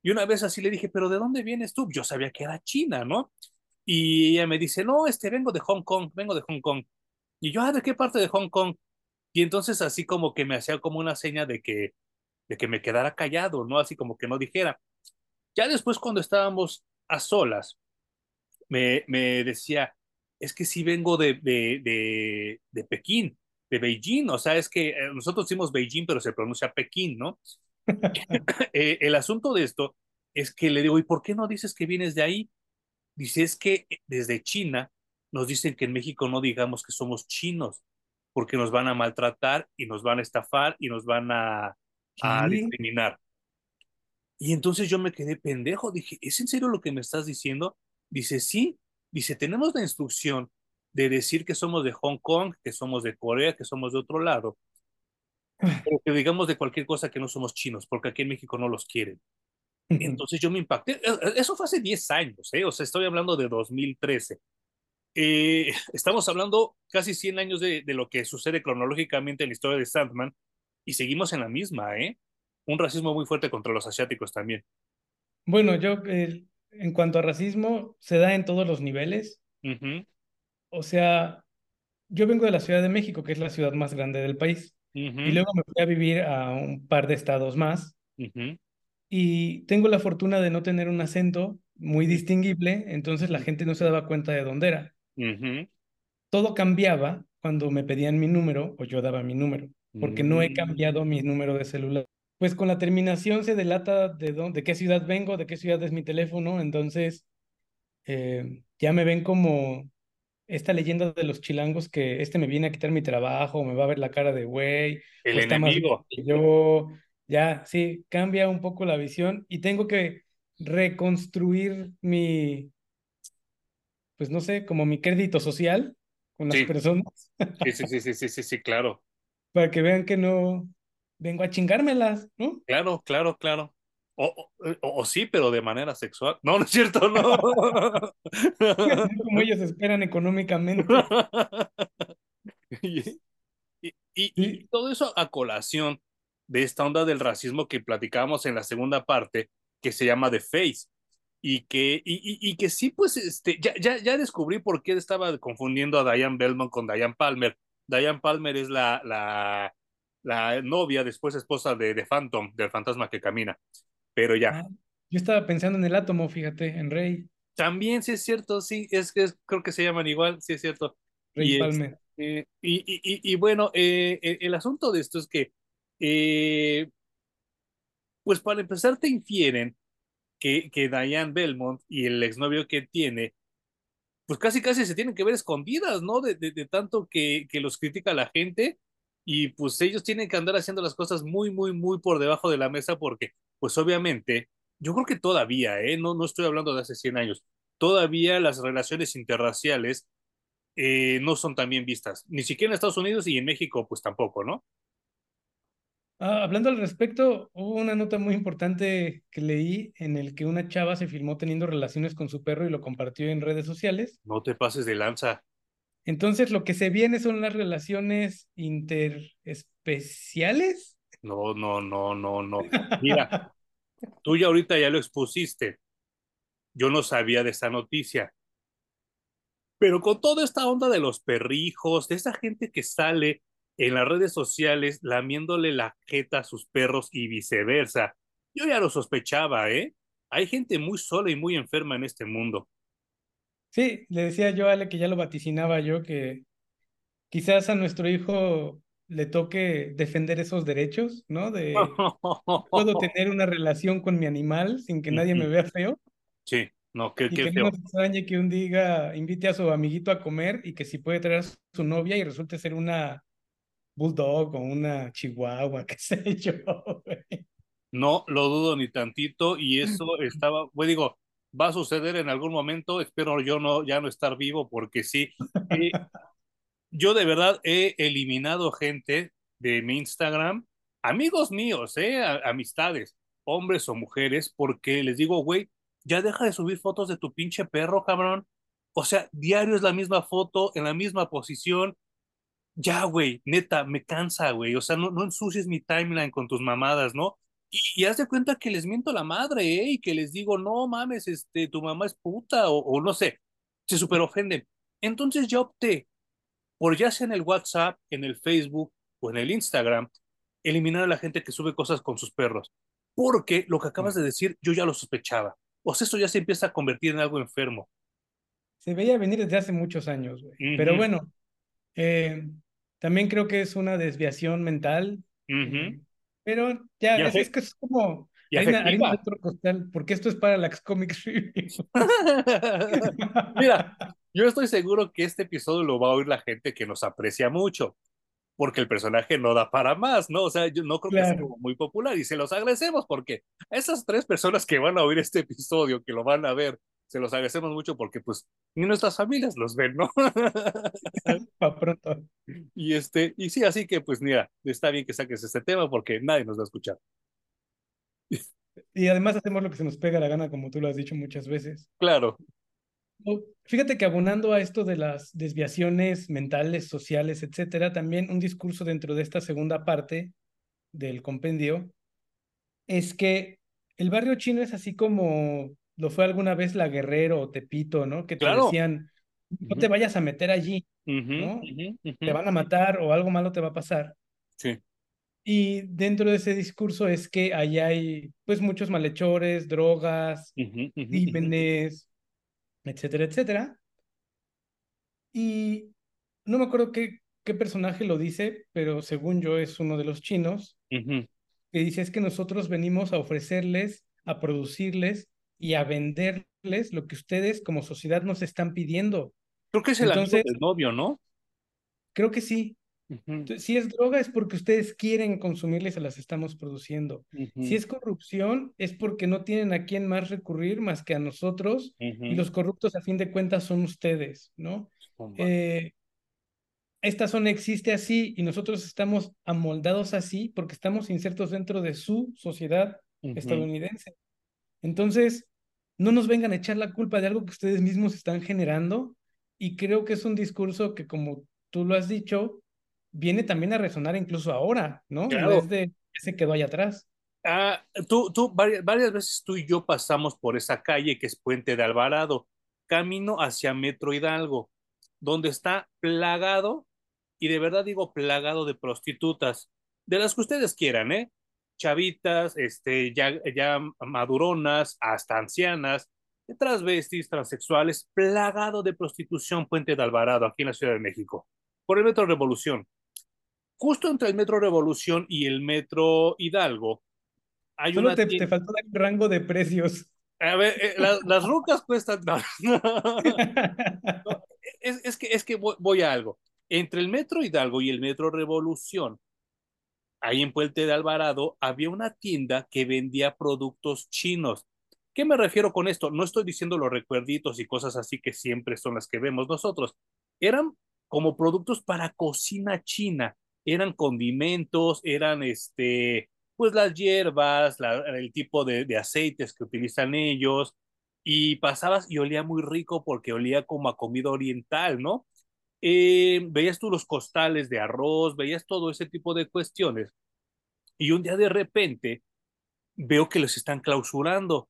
Y una vez así le dije, pero ¿de dónde vienes tú? Yo sabía que era China, ¿no? Y ella me dice, no, este, vengo de Hong Kong, vengo de Hong Kong. Y yo, ah, ¿de qué parte de Hong Kong? Y entonces así como que me hacía como una seña de que, de que me quedara callado, ¿no? Así como que no dijera. Ya después cuando estábamos a solas, me, me decía, es que sí vengo de, de, de, de Pekín, de Beijing, o sea, es que eh, nosotros decimos Beijing, pero se pronuncia Pekín, ¿no? eh, el asunto de esto es que le digo, ¿y por qué no dices que vienes de ahí? Dice, es que desde China nos dicen que en México no digamos que somos chinos, porque nos van a maltratar y nos van a estafar y nos van a, a discriminar. Y entonces yo me quedé pendejo, dije, ¿es en serio lo que me estás diciendo? Dice, sí, dice, tenemos la instrucción de decir que somos de Hong Kong, que somos de Corea, que somos de otro lado, pero que digamos de cualquier cosa que no somos chinos, porque aquí en México no los quieren. Entonces yo me impacté. E, e, eso fue hace 10 años, ¿eh? o sea, estoy hablando de 2013. Eh, estamos hablando casi 100 años de, de, lo que sucede cronológicamente en la historia de Sandman y seguimos en la misma, ¿eh? Un racismo muy fuerte contra los asiáticos también.
Bueno, yo, eh, en cuanto a racismo, se da en todos los niveles. Uh -huh. O sea, yo vengo de la Ciudad de México, que es la ciudad más grande del país, uh -huh. y luego me fui a vivir a un par de estados más. Uh -huh. Y tengo la fortuna de no tener un acento muy distinguible, entonces la gente no se daba cuenta de dónde era. Todo cambiaba cuando me pedían mi número o yo daba mi número, porque no he cambiado mi número de celular. Pues con la terminación se delata de, dónde, de qué ciudad vengo, de qué ciudad es mi teléfono, entonces eh, ya me ven como esta leyenda de los chilangos que este me viene a quitar mi trabajo, me va a ver la cara de güey,
el enemigo.
Que yo, ya, sí, cambia un poco la visión y tengo que reconstruir mi, pues no sé, como mi crédito social con las
sí.
personas.
Sí, sí, sí, sí, sí, sí, sí, claro.
Para que vean que no vengo a chingármelas, ¿no?
Claro, claro, claro. O, o, o, sí, pero de manera sexual. No, no es cierto, no.
Como ellos esperan económicamente.
y, y, y, todo eso a colación de esta onda del racismo que platicábamos en la segunda parte, que se llama The Face. Y que, y, que sí, pues, este, ya, ya, ya descubrí por qué estaba confundiendo a Diane Belmont con Diane Palmer. Diane Palmer es la, la, la novia, después esposa de, de Phantom, del fantasma que camina pero ya. Ah,
yo estaba pensando en el átomo, fíjate, en Rey.
También, sí es cierto, sí, es que creo que se llaman igual, sí es cierto.
Rey y, Palmer.
Eh, y, y, y, bueno, eh, el asunto de esto es que, eh, pues para empezar, te infieren que, que Diane Belmont y el exnovio que tiene, pues casi casi se tienen que ver escondidas, ¿no? De, de, tanto que, que los critica la gente y pues ellos tienen que andar haciendo las cosas muy, muy, muy por debajo de la mesa porque, pues obviamente, yo creo que todavía, ¿eh? no, no estoy hablando de hace 100 años, todavía las relaciones interraciales eh, no son tan bien vistas, ni siquiera en Estados Unidos y en México, pues tampoco, ¿no?
Ah, hablando al respecto, hubo una nota muy importante que leí en el que una chava se filmó teniendo relaciones con su perro y lo compartió en redes sociales.
No te pases de lanza.
Entonces, lo que se viene son las relaciones interespeciales.
No, no, no, no, no. Mira, tú ya ahorita ya lo expusiste. Yo no sabía de esa noticia. Pero con toda esta onda de los perrijos, de esa gente que sale en las redes sociales lamiéndole la jeta a sus perros y viceversa, yo ya lo sospechaba, ¿eh? Hay gente muy sola y muy enferma en este mundo.
Sí, le decía yo a Ale que ya lo vaticinaba yo, que quizás a nuestro hijo le toque defender esos derechos, ¿no? De puedo tener una relación con mi animal sin que nadie me vea feo.
Sí, no, qué,
y que
feo.
no extrañe que un día invite a su amiguito a comer y que si puede traer a su novia y resulte ser una bulldog o una chihuahua, qué sé yo.
No lo dudo ni tantito y eso estaba, pues digo, va a suceder en algún momento, espero yo no, ya no estar vivo porque sí. Eh, yo de verdad he eliminado gente de mi Instagram, amigos míos, eh, amistades, hombres o mujeres, porque les digo, güey, ya deja de subir fotos de tu pinche perro, cabrón. O sea, diario es la misma foto, en la misma posición. Ya, güey, neta, me cansa, güey. O sea, no, no ensucies mi timeline con tus mamadas, ¿no? Y, y, haz de cuenta que les miento la madre, ¿eh? Y que les digo, no mames, este, tu mamá es puta, o, o no sé, se super ofenden. Entonces yo opté por ya sea en el WhatsApp, en el Facebook o en el Instagram, eliminar a la gente que sube cosas con sus perros. Porque lo que acabas de decir, yo ya lo sospechaba. O sea, eso ya se empieza a convertir en algo enfermo.
se veía venir desde hace muchos años, güey. Pero bueno, eh, también creo que es una desviación mental. eh, pero ya, es, es, que es como harina, harina de otro costal, porque esto es para la Comics Review.
Mira, yo estoy seguro que este episodio lo va a oír la gente que nos aprecia mucho porque el personaje no da para más, ¿no? O sea, yo no creo que sea muy popular y se los agradecemos porque esas tres personas que van a oír este episodio, que lo van a ver, se los agradecemos mucho porque pues ni nuestras familias los ven, ¿no?
Para pronto.
Y este, y sí, así que pues mira, está bien que saques este tema porque nadie nos va a escuchar.
Y además hacemos lo que se nos pega la gana, como tú lo has dicho muchas veces.
Claro.
Fíjate que abonando a esto de las desviaciones mentales, sociales, etcétera, también un discurso dentro de esta segunda parte del compendio es que el barrio chino es así como lo fue alguna vez la Guerrero o Tepito, ¿no? Que te decían, no te vayas a meter allí, ¿no? Te van a matar o algo malo te va a pasar.
Sí.
Y dentro de ese discurso es que allá hay pues muchos malhechores, drogas, crímenes, etcétera, etcétera. Y no me acuerdo qué, qué personaje lo dice, pero según yo es uno de los chinos, que dice es que nosotros venimos a ofrecerles, a producirles y a venderles lo que ustedes como sociedad nos están pidiendo.
Creo que es el Entonces, del novio, ¿no?
Creo que sí. Si es droga es porque ustedes quieren consumirla y se las estamos produciendo. Si es corrupción es porque no tienen a quién más recurrir más que a nosotros y los corruptos a fin de cuentas son ustedes, ¿no? Eh, esta zona existe así y nosotros estamos amoldados así porque estamos insertos dentro de su sociedad estadounidense. Entonces, no nos vengan a echar la culpa de algo que ustedes mismos están generando y creo que es un discurso que como tú lo has dicho, viene también a resonar incluso ahora, ¿no? Claro. En vez de que se quedó allá atrás.
Ah, tú, tú, varias, varias veces tú y yo pasamos por esa calle que es Puente de Alvarado, camino hacia Metro Hidalgo, donde está plagado, y de verdad digo plagado de prostitutas, de las que ustedes quieran, ¿eh? Chavitas, este, ya, ya maduronas, hasta ancianas, transvestis, transexuales, plagado de prostitución Puente de Alvarado, aquí en la Ciudad de México, por el Metro Revolución justo entre el Metro Revolución y el Metro Hidalgo,
hay Solo una te, te faltó un rango de precios.
A ver, eh, las rucas cuestan. es, es, que, es que voy, voy, a algo. Entre el Metro Hidalgo y el Metro Revolución, ahí en Puente de Alvarado, había una tienda que vendía productos chinos. ¿Qué me refiero con esto? No estoy diciendo los recuerditos y cosas así que siempre son las que vemos nosotros. Eran como productos para cocina china eran condimentos, eran este, pues las hierbas, el tipo de, de, aceites que utilizan ellos, y pasabas y olía muy rico porque olía como a comida oriental, ¿no? Eh, veías tú los costales de arroz, veías todo ese tipo de cuestiones, y un día de repente veo que los están clausurando.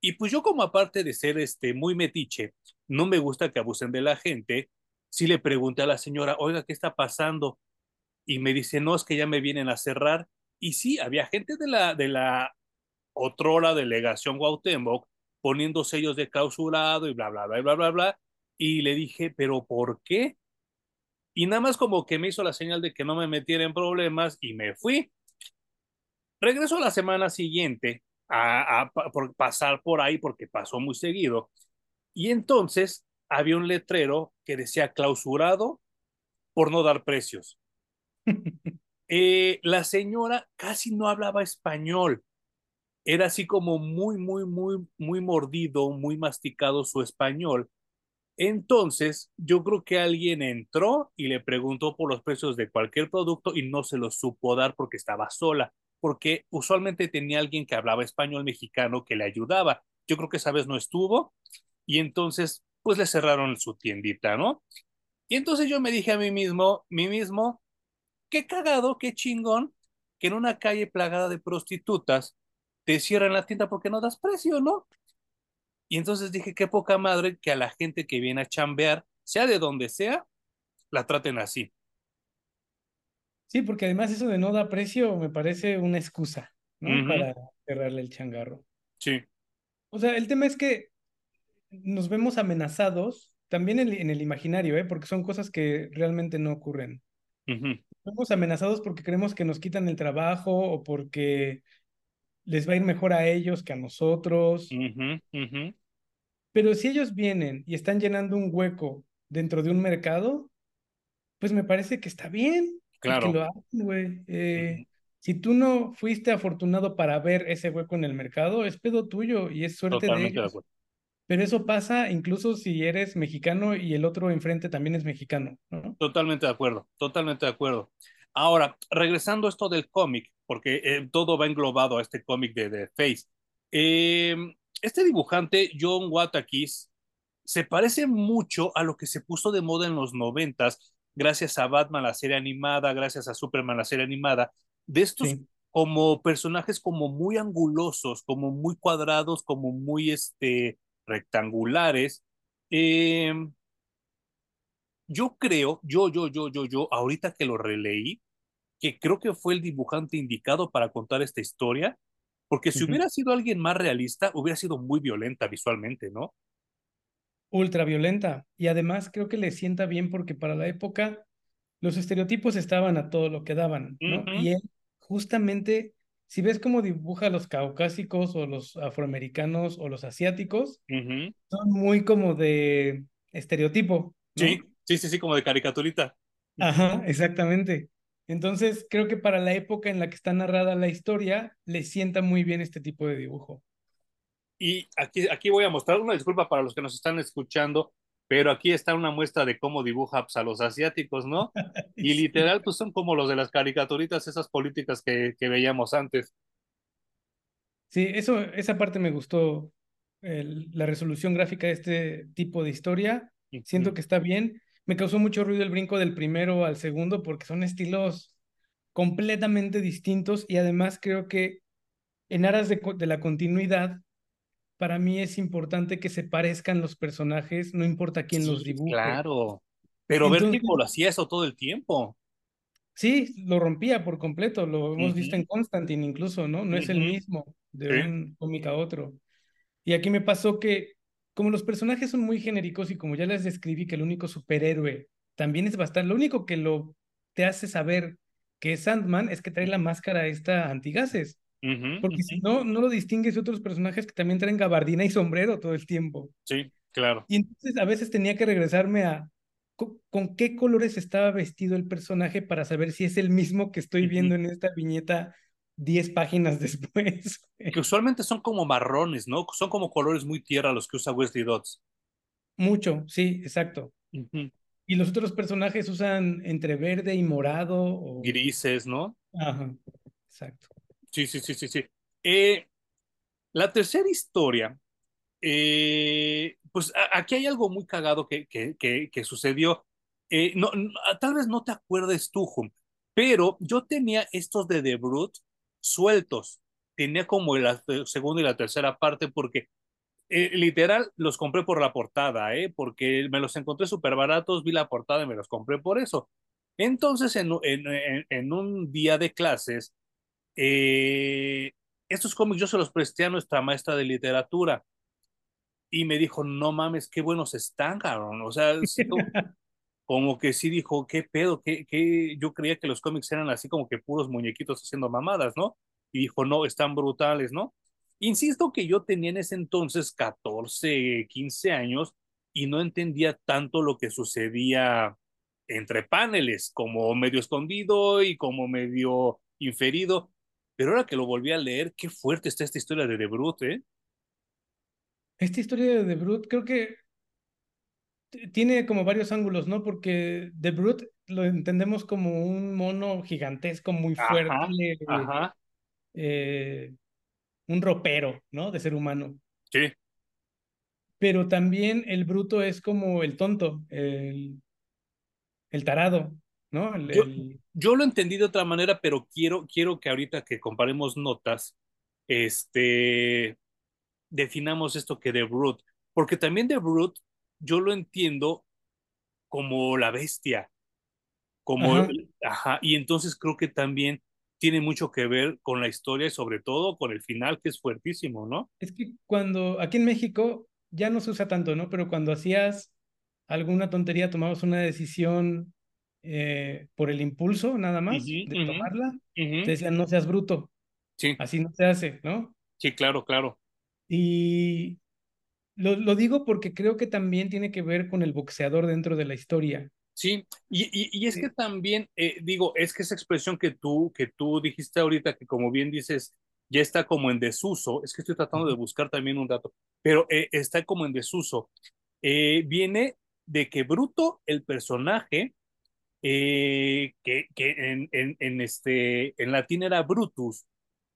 Y pues yo como aparte de ser este muy metiche, no me gusta que abusen de la gente, si le pregunté a la señora, oiga, ¿qué está pasando? y me dice, no, es que ya me vienen a cerrar. Y sí, había gente de la, de la otrora delegación Guautemoc poniendo sellos de clausurado y bla, bla, bla, bla, bla, bla. Y le dije, ¿pero por qué? Y nada más como que me hizo la señal de que no me metiera en problemas y me fui. Regreso la semana siguiente a, a, por pasar por ahí porque pasó muy seguido. Y entonces había un letrero que decía clausurado por no dar precios. Eh, la señora casi no hablaba español. Era así como muy, muy, muy, muy mordido, muy masticado su español. Entonces, yo creo que alguien entró y le preguntó por los precios de cualquier producto y no se los supo dar porque estaba sola, porque usualmente tenía alguien que hablaba español mexicano que le ayudaba. Yo creo que esa vez no estuvo y entonces, pues le cerraron su tiendita, ¿no? Y entonces yo me dije a mí mismo, mí mismo, qué cagado, qué chingón que en una calle plagada de prostitutas te cierran la tienda porque no das precio, ¿no? Y entonces dije, qué poca madre que a la gente que viene a chambear, sea de donde sea, la traten así.
Sí, porque además eso de no dar precio me parece una excusa, ¿no? Para cerrarle el changarro.
Sí.
O sea, el tema es que nos vemos amenazados también en, en el imaginario, ¿eh? porque son cosas que realmente no ocurren. Somos amenazados porque creemos que nos quitan el trabajo o porque les va a ir mejor a ellos que a nosotros. Pero si ellos vienen y están llenando un hueco dentro de un mercado, pues me parece que está bien.
Claro.
Que lo hagan, güey. Eh, si tú no fuiste afortunado para ver ese hueco en el mercado, es pedo tuyo y es suerte de ellos. Pero eso pasa incluso si eres mexicano y el otro enfrente también es mexicano, ¿no?
Totalmente de acuerdo, totalmente de acuerdo. Ahora, regresando a esto del cómic, porque eh, todo va englobado a este cómic de, The Face. Eh, este dibujante, John Watakis, se parece mucho a lo que se puso de moda en los noventas, gracias a Batman, la serie animada, gracias a Superman, la serie animada, de estos como personajes como muy angulosos, como muy cuadrados, como muy este, rectangulares. Eh, yo creo, yo, yo, yo, yo, yo, ahorita que lo releí, que creo que fue el dibujante indicado para contar esta historia, porque si hubiera sido alguien más realista, hubiera sido muy violenta visualmente, ¿no?
Ultra violenta. Y además creo que le sienta bien porque para la época los estereotipos estaban a todo lo que daban, ¿no? Y él justamente, si ves cómo dibuja a los caucásicos o los afroamericanos o los asiáticos, son muy como de estereotipo.
Sí, sí, sí, sí, como de caricaturita.
Ajá, exactamente. Entonces, creo que para la época en la que está narrada la historia, le sienta muy bien este tipo de dibujo.
Y aquí, aquí voy a mostrar una disculpa para los que nos están escuchando, pero aquí está una muestra de cómo dibuja pues, a los asiáticos, ¿no? Y literal, pues son como los de las caricaturitas, esas políticas que, que veíamos antes.
Sí, eso, esa parte me gustó, la resolución gráfica de este tipo de historia. Siento que está bien. Me causó mucho ruido el brinco del primero al segundo porque son estilos completamente distintos y además creo que en aras de, de la continuidad para mí es importante que se parezcan los personajes, no importa quién los dibuje.
Claro, pero ver Vértigo lo hacía eso todo el tiempo.
Sí, lo rompía por completo, lo hemos visto en Constantine incluso, ¿no? No es el mismo de un cómic a otro. Y aquí me pasó que, como los personajes son muy genéricos y como ya les describí que el único superhéroe también es bastante, lo único que lo te hace saber que es Sandman es que trae la máscara esta antigases. Porque si no, no lo distingues de otros personajes que también traen gabardina y sombrero todo el tiempo.
Sí, claro.
Y entonces a veces tenía que regresarme a con, qué colores estaba vestido el personaje para saber si es el mismo que estoy viendo en esta viñeta 10 páginas después.
Que usualmente son como marrones, ¿no? Son como colores muy tierra los que usa Wesley Dodds.
Mucho, sí, exacto. Y los otros personajes usan entre verde y morado. O...
Grises, ¿no?
Ajá, exacto.
Sí, sí, sí, sí, sí. Eh, la tercera historia, eh, pues aquí hay algo muy cagado que, que, que, sucedió. Eh, no, tal vez no te acuerdes tú, Hum, pero yo tenía estos de The Brute sueltos. Tenía como la segunda y la tercera parte porque literal los compré por la portada, ¿eh? porque me los encontré súper baratos, vi la portada y me los compré por eso. Entonces, en, en, en un día de clases, eh, estos cómics yo se los presté a nuestra maestra de literatura y me dijo, no mames, qué buenos están, cabrón. O sea, como, que sí dijo, qué pedo, que yo creía que los cómics eran así como que puros muñequitos haciendo mamadas, ¿no? Y dijo, no, están brutales, ¿no? Insisto que yo tenía en ese entonces 14, 15 años y no entendía tanto lo que sucedía entre paneles, como medio escondido y como medio inferido. Pero ahora que lo volví a leer, qué fuerte está esta historia de The Brute, ¿eh?
Esta historia de The Brute creo que tiene como varios ángulos, ¿no? Porque The Brute lo entendemos como un mono gigantesco, muy fuerte, ajá, eh, un ropero, ¿no? De ser humano.
Sí.
Pero también el bruto es como el tonto, el, el tarado, ¿no?
Yo, lo entendí de otra manera, pero quiero, quiero que ahorita que comparemos notas, este, definamos esto que de Brute, porque también de Brute yo lo entiendo como la bestia, como, ajá. y entonces creo que también tiene mucho que ver con la historia y sobre todo con el final que es fuertísimo, ¿no?
Es que cuando aquí en México ya no se usa tanto, ¿no? Pero cuando hacías alguna tontería, tomabas una decisión eh, por el impulso nada más de tomarla, te decían no seas bruto,
Sí,
así no se hace, ¿no?
sí, claro, claro.
Y lo, lo digo porque creo que también tiene que ver con el boxeador dentro de la historia.
Sí, y, y, y es que también, eh, digo, es que esa expresión que tú, que tú dijiste ahorita, que como bien dices, ya está como en desuso, es que estoy tratando de buscar también un dato, pero eh, está como en desuso, eh, viene de que Bruto, el personaje, eh, que, que en, en, en, este, en latín era Brutus,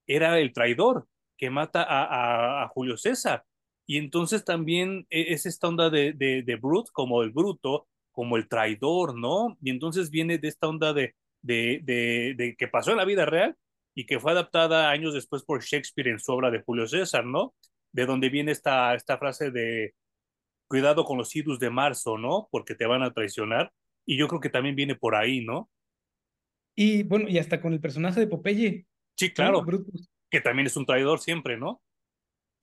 era el traidor que mata a, a, a Julio César. Y entonces también e, es esta onda de, de, de Brut, como el bruto, como el traidor, ¿no? Y entonces viene de esta onda de, de, de, de que pasó en la vida real y que fue adaptada años después por Shakespeare en su obra de Julio César, ¿no? De donde viene esta, esta frase de cuidado con los idus de marzo, ¿no? Porque te van a traicionar. Y yo creo que también viene por ahí, ¿no?
Y bueno, y hasta con el personaje de Popeye,
Sí, claro,
Brutus.
que también es un traidor siempre, ¿no?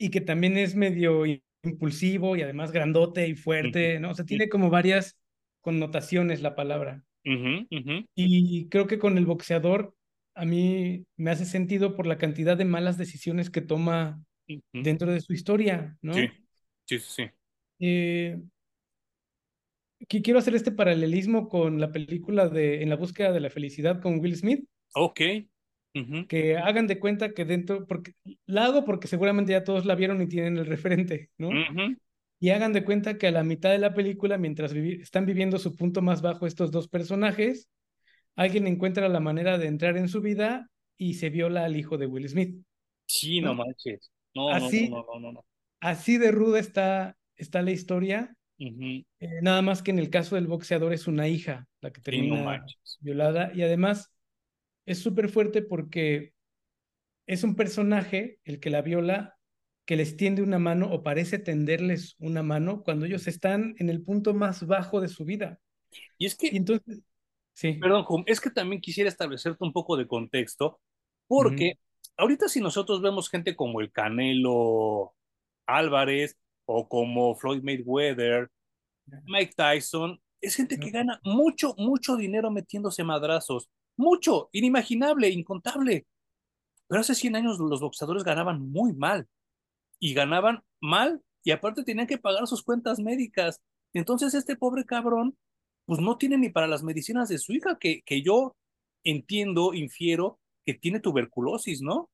Y que también es medio impulsivo y además grandote y fuerte, ¿no? O sea, tiene como varias connotaciones la palabra.
Uh -huh, uh -huh.
Y creo que con el boxeador a mí me hace sentido por la cantidad de malas decisiones que toma
uh -huh.
dentro de su historia, ¿no?
Sí, sí, sí.
Eh, quiero hacer este paralelismo con la película de En la búsqueda de la felicidad con Will Smith.
Ok. Uh -huh.
Que hagan de cuenta que dentro, porque la hago porque seguramente ya todos la vieron y tienen el referente, ¿no?
Uh -huh.
Y hagan de cuenta que a la mitad de la película, mientras vivi están viviendo su punto más bajo estos dos personajes, alguien encuentra la manera de entrar en su vida y se viola al hijo de Will Smith.
Sí, no, no manches. No,
así,
no, no, no, no.
Así de ruda está, está la historia.
Uh -huh.
eh, nada más que en el caso del boxeador es una hija la que termina
sí,
violada. Y además es súper fuerte porque es un personaje, el que la viola, que les tiende una mano o parece tenderles una mano cuando ellos están en el punto más bajo de su vida.
Y es que,
y entonces, sí.
Perdón, es que también quisiera establecerte un poco de contexto, porque uh -huh. ahorita si nosotros vemos gente como el Canelo Álvarez o como Floyd Mayweather, Mike Tyson, es gente que gana mucho, mucho dinero metiéndose madrazos, mucho, inimaginable, incontable. Pero hace 100 años los boxeadores ganaban muy mal y ganaban mal y aparte tenían que pagar sus cuentas médicas. Entonces este pobre cabrón, pues no tiene ni para las medicinas de su hija, que, que yo entiendo, infiero que tiene tuberculosis, ¿no?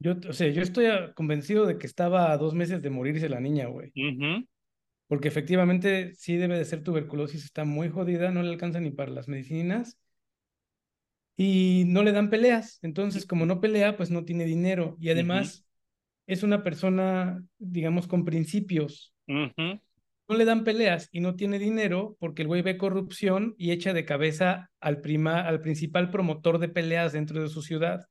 Yo, o sea, yo estoy convencido de que estaba a dos meses de morirse la niña, güey.
Uh -huh.
Porque efectivamente sí debe de ser tuberculosis, está muy jodida, no le alcanza ni para las medicinas y no le dan peleas. Entonces, como no pelea, pues no tiene dinero y además uh -huh. es una persona, digamos, con principios.
Uh -huh.
No le dan peleas y no tiene dinero porque el güey ve corrupción y echa de cabeza al, prima, al principal promotor de peleas dentro de su ciudad.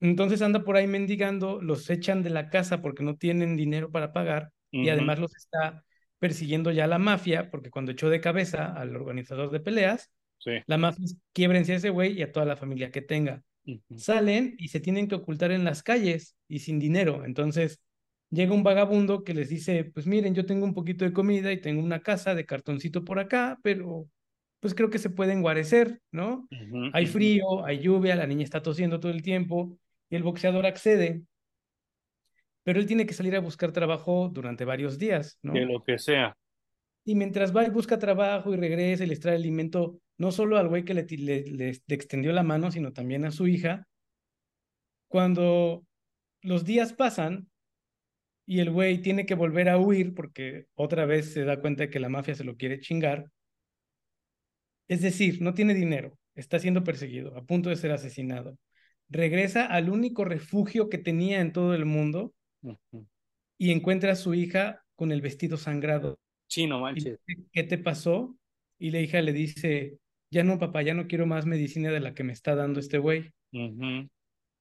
Entonces anda por ahí mendigando, los echan de la casa porque no tienen dinero para pagar uh -huh. y además los está persiguiendo ya la mafia porque cuando echó de cabeza al organizador de peleas,
sí.
la mafia quiebrense a ese güey y a toda la familia que tenga. Uh -huh. Salen y se tienen que ocultar en las calles y sin dinero. Entonces llega un vagabundo que les dice, pues miren, yo tengo un poquito de comida y tengo una casa de cartoncito por acá, pero pues creo que se pueden guarecer, ¿no?
Uh -huh.
Hay frío, hay lluvia, la niña está tosiendo todo el tiempo y el boxeador accede, pero él tiene que salir a buscar trabajo durante varios días, ¿no?
De lo que sea.
Y mientras va y busca trabajo y regresa y les trae alimento, no solo al güey que le, le, le, le extendió la mano, sino también a su hija, cuando los días pasan y el güey tiene que volver a huir porque otra vez se da cuenta de que la mafia se lo quiere chingar, es decir, no tiene dinero, está siendo perseguido, a punto de ser asesinado regresa al único refugio que tenía en todo el mundo uh -huh. y encuentra a su hija con el vestido sangrado.
Sí, no manches.
¿Qué te pasó? Y la hija le dice, ya no, papá, ya no quiero más medicina de la que me está dando este güey.
Uh -huh.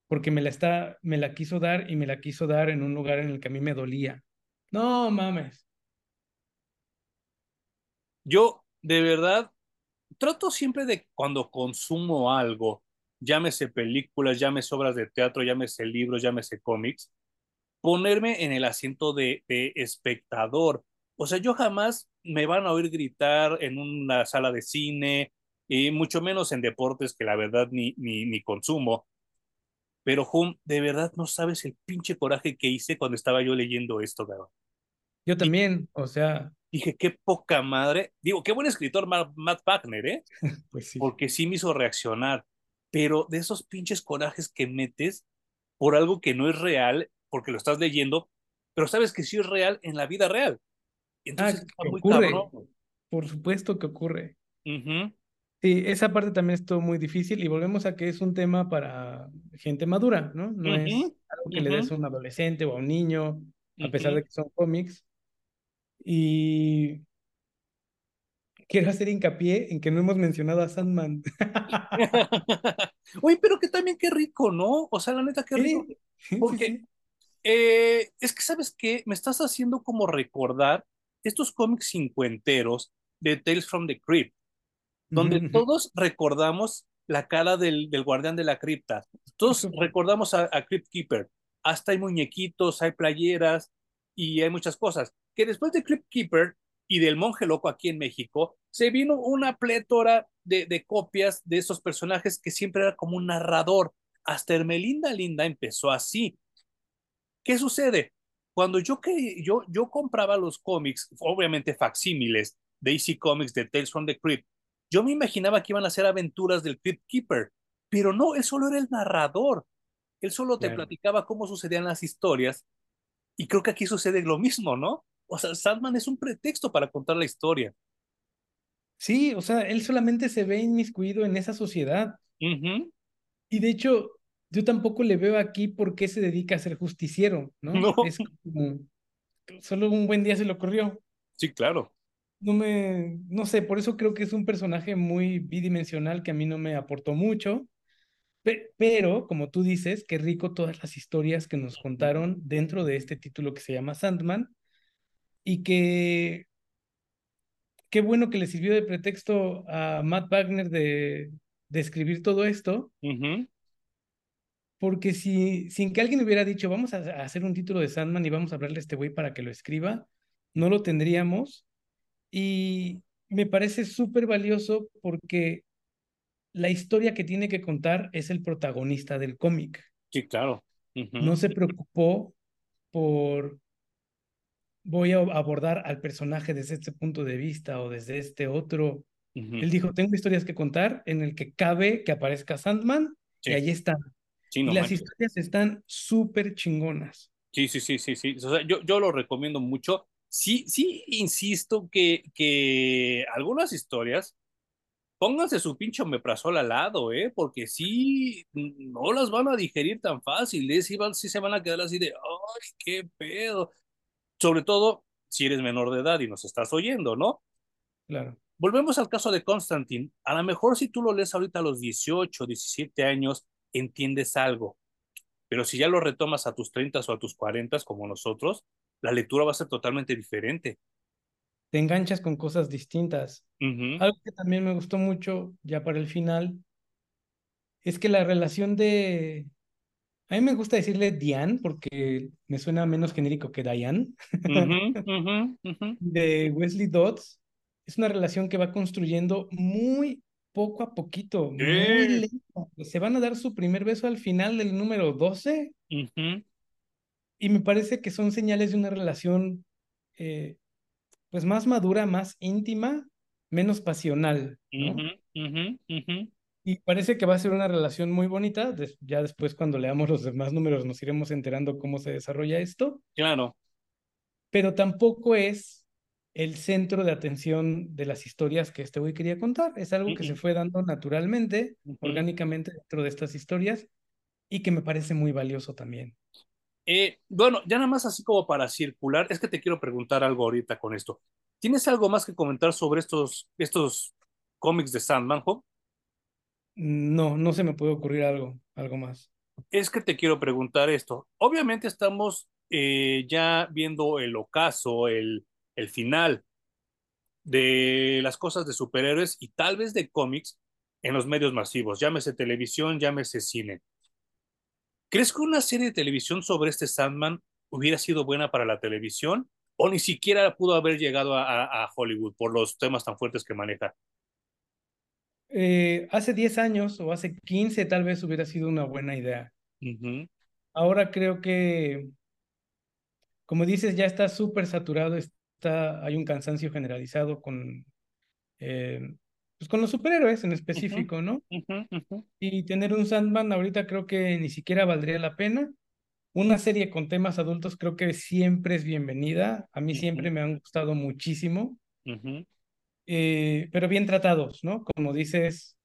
Porque me la, está, me la quiso dar y me la quiso dar en un lugar en el que a mí me dolía. No mames.
Yo, de verdad, trato siempre de cuando consumo algo, llámese películas, llámese obras de teatro, llámese libros, llámese cómics, ponerme en el asiento de, de espectador, O sea, yo jamás me van a oír gritar en una sala de cine, y mucho menos en deportes que la verdad ni, ni, ni consumo. Pero, Hum, de verdad no sabes el pinche coraje que hice cuando estaba yo leyendo esto, cabrón.
Yo también, o sea.
Dije, qué poca madre. Digo, qué buen escritor Matt Wagner, ¿eh?
pues sí.
Porque sí me hizo reaccionar. Pero de esos pinches corajes que metes por algo que no es real, porque lo estás leyendo, pero sabes que sí es real en la vida real. Entonces,
ah, muy ocurre. Por supuesto que ocurre. Sí, esa parte también es todo muy difícil y volvemos a que es un tema para gente madura, ¿no? No es algo que le des a un adolescente o a un niño, a pesar de que son cómics. Y quiero hacer hincapié en que no hemos mencionado a Sandman.
Oye, pero que también qué rico, ¿no? O sea, la neta, qué rico. Porque eh, es que, ¿sabes qué? Me estás haciendo como recordar estos cómics cincuenteros de Tales from the Crypt, donde todos recordamos la cara del, del, guardián de la cripta. Todos recordamos a, a Crypt Keeper. Hasta hay muñequitos, hay playeras y hay muchas cosas. Que después de Crypt Keeper y del monje loco aquí en México, se vino una plétora de, de copias de esos personajes que siempre era como un narrador. Hasta Hermelinda Linda empezó así. ¿Qué sucede? Cuando yo, que, yo, yo compraba los cómics, obviamente facsímiles de AC Comics, de Tales from the Crypt, yo me imaginaba que iban a ser aventuras del Crypt Keeper, pero no, él solo era el narrador. Él solo te platicaba cómo sucedían las historias. Y creo que aquí sucede lo mismo, ¿no? O sea, Sandman es un pretexto para contar la historia.
Sí, o sea, él solamente se ve inmiscuido en esa sociedad. Y de hecho, yo tampoco le veo aquí por qué se dedica a ser justiciero, ¿no? no. Es como, solo un buen día se le ocurrió.
Sí, claro.
No me, no sé, por eso creo que es un personaje muy bidimensional que a mí no me aportó mucho. Pero, como tú dices, qué rico todas las historias que nos contaron dentro de este título que se llama Sandman y que qué bueno que le sirvió de pretexto a Matt Wagner de, de escribir todo esto. Porque si, sin que alguien hubiera dicho, vamos a, hacer un título de Sandman y vamos a hablarle a este güey para que lo escriba, no lo tendríamos. Y me parece súper valioso porque la historia que tiene que contar es el protagonista del cómic.
Sí, claro.
No se preocupó por voy a abordar al personaje desde este punto de vista o desde este otro. Él dijo, tengo historias que contar en el que cabe que aparezca Sandman y ahí está. Y las historias están súper chingonas.
Sí, sí, sí, sí, sí. O sea, yo, yo lo recomiendo mucho. Sí, sí, insisto que, que algunas historias, pónganse su pinche omeprazol al lado, ¿eh? Porque sí, no las van a digerir tan fácil, ¿eh? Sí, van, sí se van a quedar así de, ay, qué pedo. Sobre todo si eres menor de edad y nos estás oyendo, ¿no?
Claro.
Volvemos al caso de Constantine. A lo mejor si tú lo lees ahorita a los 18, 17 años, entiendes algo. Pero si ya lo retomas a tus 30 o a tus 40 como nosotros, la lectura va a ser totalmente diferente.
Te enganchas con cosas distintas. Algo que también me gustó mucho, ya para el final, es que la relación de, a mí me gusta decirle Diane porque me suena menos genérico que Diane. De Wesley Dodds. Es una relación que va construyendo muy poco a poquito, muy lento. Se van a dar su primer beso al final del número 12. Y me parece que son señales de una relación eh, pues más madura, más íntima, menos pasional. ¿no? Y parece que va a ser una relación muy bonita. ya después, cuando leamos los demás números, nos iremos enterando cómo se desarrolla esto.
Claro.
Pero tampoco es el centro de atención de las historias que este güey quería contar. Es algo que se fue dando naturalmente, orgánicamente dentro de estas historias y que me parece muy valioso también.
Eh, bueno, ya nada más así como para circular, es que te quiero preguntar algo ahorita con esto. ¿Tienes algo más que comentar sobre estos, estos cómics de Sandman, Hope?
No, no se me puede ocurrir algo, algo más.
Es que te quiero preguntar esto. Obviamente estamos eh, ya viendo el ocaso, el, el final de las cosas de superhéroes y tal vez de cómics en los medios masivos, llámese televisión, llámese cine. ¿Crees que una serie de televisión sobre este Sandman hubiera sido buena para la televisión? o ni siquiera pudo haber llegado a, a Hollywood por los temas tan fuertes que maneja.
Eh, hace 10 años o hace 15 tal vez hubiera sido una buena idea. Ahora creo que, como dices, ya está súper saturado, está, hay un cansancio generalizado con, eh, pues con los superhéroes en específico, ¿no? Y tener un Sandman ahorita creo que ni siquiera valdría la pena. Una serie con temas adultos creo que siempre es bienvenida. A mí siempre me han gustado muchísimo. Eh, pero bien tratados, ¿no? Como dices,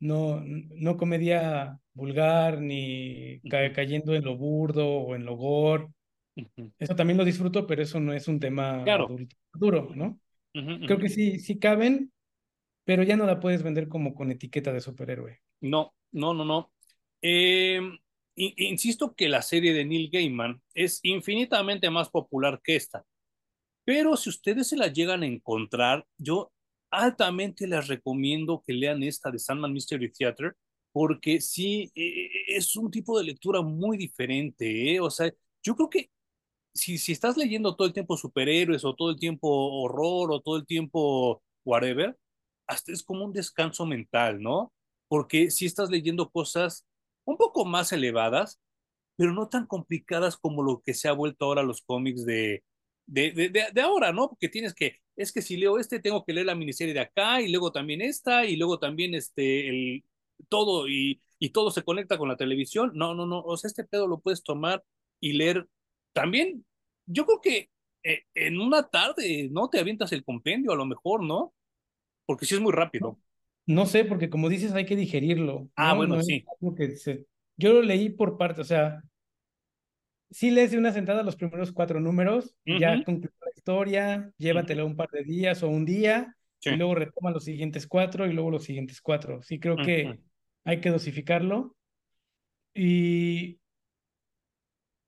no, no comedia vulgar ni cayendo en lo burdo o en lo gore. Eso también lo disfruto, pero eso no es un tema adulto duro, ¿no? Creo que sí, sí caben, pero ya no la puedes vender como con etiqueta de superhéroe.
No, no, no, no. Em, insisto que la serie de Neil Gaiman es infinitamente más popular que esta. Pero si ustedes se la llegan a encontrar, yo altamente les recomiendo que lean esta de Sandman Mystery Theater, porque sí, e, e, es un tipo de lectura muy diferente, ¿eh? O sea, yo creo que si, si estás leyendo todo el tiempo superhéroes o todo el tiempo horror o todo el tiempo whatever, hasta es como un descanso mental, ¿no? Porque si estás leyendo cosas un poco más elevadas, pero no tan complicadas como lo que se ha vuelto ahora los cómics de, de, de, de, ahora, ¿no? Porque tienes que, es que si leo este, tengo que leer la miniserie de acá y luego también esta y luego también este, el, todo y, y todo se conecta con la televisión. No, no, no, o sea, este pedo lo puedes tomar y leer también. Yo creo que eh, en una tarde, ¿no? Te avientas el compendio a lo mejor, ¿no? Porque sí es muy rápido.
No, sé, porque como dices, hay que digerirlo.
Ah, bueno, sí.
Yo lo leí por parte, o sea, sí lees de una sentada los primeros cuatro números, ya concluye la historia, llévatela un par de días o un día, y luego retoma los siguientes cuatro y luego los siguientes cuatro. Sí, creo que hay que dosificarlo. Y,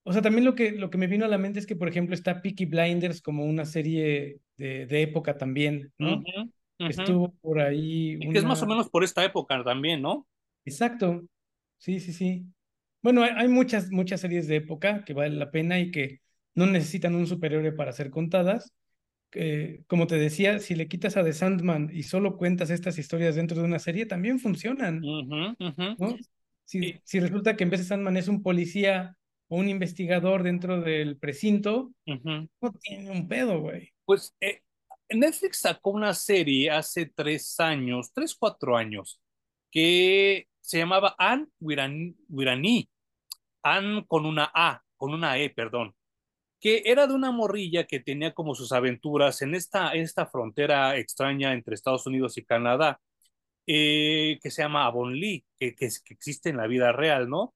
o sea, también lo que, lo que me vino a la mente es que, por ejemplo, está Peaky Blinders como una serie de, de época también, ¿no? Estuvo por ahí.
Y que es más o menos por esta época también, ¿no?
Exacto. Sí, sí, sí. Bueno, hay, muchas, muchas series de época que valen la pena y que no necesitan un superhéroe para ser contadas. como te decía, si le quitas a The Sandman y solo cuentas estas historias dentro de una serie, también funcionan. ¿no? Si, si, resulta que en vez de Sandman es un policía o un investigador dentro del precinto, no tiene un pedo, güey.
Pues eh, Netflix sacó una serie hace tres años, tres, cuatro años, que se llamaba Anne Wirani, Anne con una A, con una E, perdón, que era de una morrilla que tenía como sus aventuras en esta, esta frontera extraña entre Estados Unidos y Canadá, eh, que se llama Avonlea, que, que, que existe en la vida real, ¿no?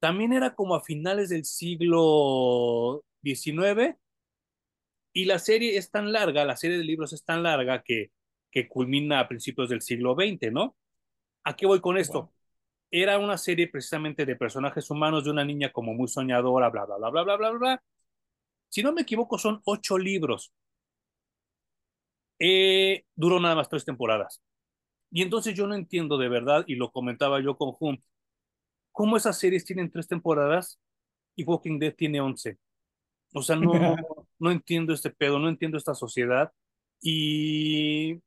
También era como a finales del siglo XIX, y la serie es tan larga, la serie de libros es tan larga que, que culmina a principios del siglo XX, ¿no? ¿A qué voy con esto? era una serie precisamente de personajes humanos de una niña como muy soñadora, bla, bla, bla, bla, bla, bla, bla. Si no me equivoco, son ocho libros. Eh, duró nada más tres temporadas. Y entonces yo no entiendo de verdad, y lo comentaba yo con Hum, cómo esas series tienen tres temporadas y Walking Dead tiene once. O sea, no, no entiendo este pedo, no entiendo esta sociedad. Y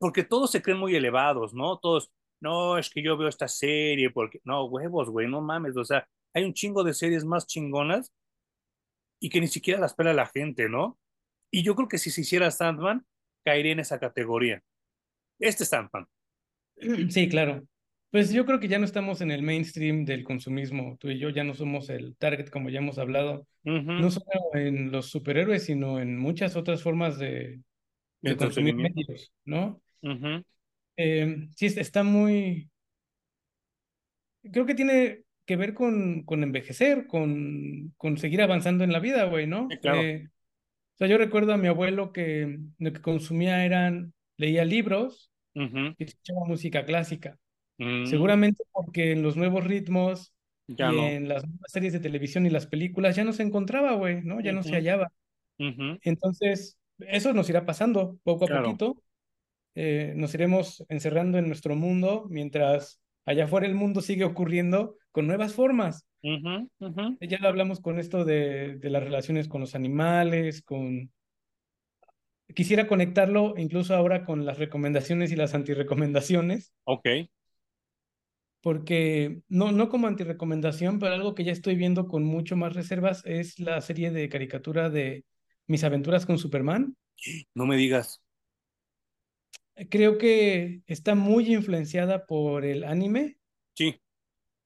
porque todos se creen muy elevados, ¿no? Todos, no, es que yo veo esta serie porque, no, huevos, güey, no mames, o sea, hay un chingo de series más chingonas y que ni siquiera las pela la gente, ¿no? Y yo creo que si se hiciera Sandman, caería en esa categoría. Este Sandman.
Sí, claro. Pues yo creo que ya no estamos en el mainstream del consumismo. Tú y yo ya no somos el target, como ya hemos hablado. No solo en los superhéroes, sino en muchas otras formas de, de consumir medios, ¿no? Eh, sí, está muy... Creo que tiene que ver con, con envejecer, con, con seguir avanzando en la vida, güey, ¿no? Eh, o sea, yo recuerdo a mi abuelo que lo que consumía eran, leía libros y escuchaba música clásica. Mm. Seguramente porque en los nuevos ritmos y en las nuevas series de televisión y las películas ya no se encontraba, güey, ¿no? Ya no se hallaba. Entonces, eso nos irá pasando poco a poquito. Eh, nos iremos encerrando en nuestro mundo mientras allá afuera el mundo sigue ocurriendo con nuevas formas. Ya lo hablamos con esto de, de las relaciones con los animales, con... Quisiera conectarlo incluso ahora con las recomendaciones y las antirecomendaciones.
Ok.
Porque no, no como antirecomendación, pero algo que ya estoy viendo con mucho más reservas es la serie de caricatura de Mis aventuras con Superman.
No me digas.
Creo que está muy influenciada por el anime.
Sí.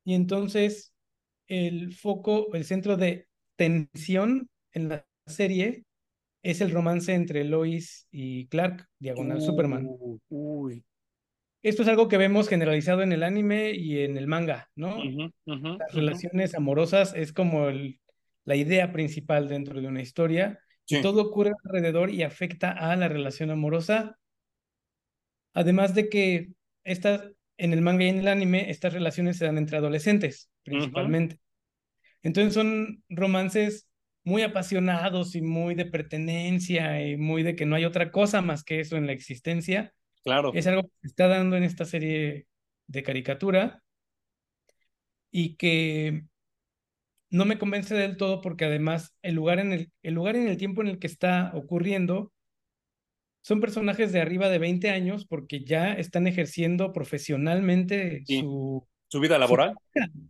Y entonces el foco, el centro de tensión en la serie es el romance entre Lois y Clark, diagonal Superman.
Uy.
Esto es algo que vemos generalizado en el anime y en el manga, ¿no? Las relaciones amorosas es como el, la idea principal dentro de una historia. Y todo ocurre alrededor y afecta a la relación amorosa. Además de que estas, en el manga y en el anime, estas relaciones se dan entre adolescentes, principalmente. Entonces son romances muy apasionados y muy de pertenencia y muy de que no hay otra cosa más que eso en la existencia.
Claro.
Es algo que se está dando en esta serie de caricatura y que no me convence del todo porque además el lugar en el, el lugar en el tiempo en el que está ocurriendo son personajes de arriba de 20 años porque ya están ejerciendo profesionalmente su,
su vida laboral,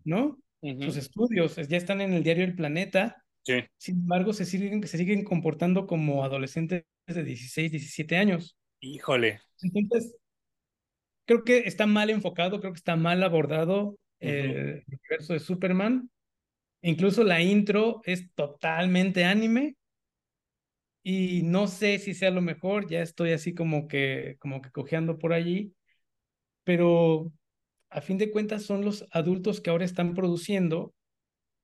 ¿no? Sus estudios, ya están en el diario El Planeta.
Sí.
Sin embargo, se siguen, se siguen comportando como adolescentes de 16, 17 años.
Híjole.
Entonces, creo que está mal enfocado, creo que está mal abordado el universo de Superman. Incluso la intro es totalmente anime y no sé si sea lo mejor, ya estoy así como que, como que cojeando por allí, pero a fin de cuentas son los adultos que ahora están produciendo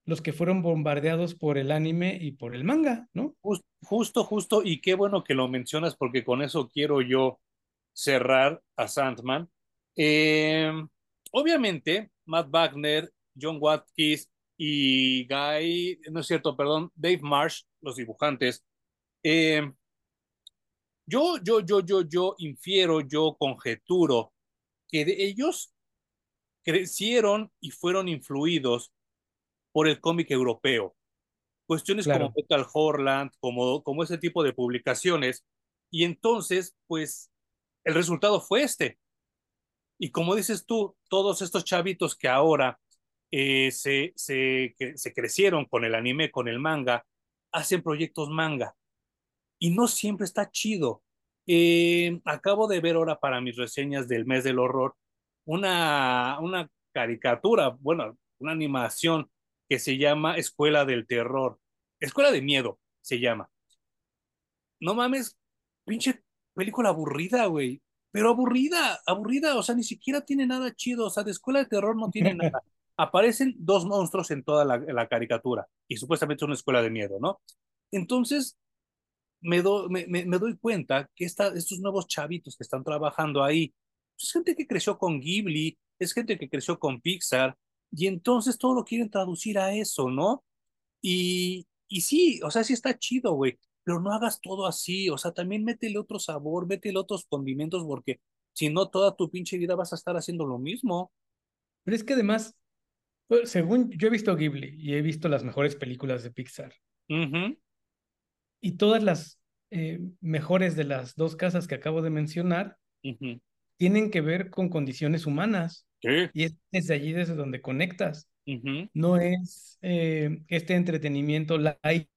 los que fueron bombardeados por el anime y por el manga, ¿no?
Justo, justo, y qué bueno que lo mencionas porque con eso quiero yo cerrar a Sandman. Em, obviamente, Matt Wagner, John Watkins y Guy, no es cierto, perdón, Dave Marsh, los dibujantes, eh, yo, yo, yo, yo, yo infiero, yo conjeturo que de ellos crecieron y fueron influidos por el cómic europeo. Cuestiones como Metal Horland, como, como ese tipo de publicaciones. Y entonces, pues, el resultado fue este. Y como dices tú, todos estos chavitos que ahora eh, se, se, que, se crecieron con el anime, con el manga, hacen proyectos manga y no siempre está chido. Eh, acabo de ver ahora para mis reseñas del mes del horror una, una caricatura, bueno, una animación que se llama Escuela del Terror. Escuela de Miedo se llama. No mames, pinche película aburrida, güey. Pero aburrida, aburrida, o sea, ni siquiera tiene nada chido, o sea, de Escuela de Terror no tiene nada. Aparecen dos monstruos en toda la, la caricatura y supuestamente es una escuela de miedo, ¿no? Entonces, me, me, doy cuenta que esta, estos nuevos chavitos que están trabajando ahí, pues, es gente que creció con Ghibli, es gente que creció con Pixar, y entonces todo lo quieren traducir a eso, ¿no? Y, y sí, o sea, sí está chido, güey, pero no hagas todo así, o sea, también métele otro sabor, métele otros condimentos, porque si no, toda tu pinche vida vas a estar haciendo lo mismo.
Pero es que además, pues, según yo he visto Ghibli y he visto las mejores películas de Pixar, y todas las eh, mejores de las dos casas que acabo de mencionar tienen que ver con condiciones humanas. Y es desde allí desde donde conectas. No es eh, este entretenimiento light,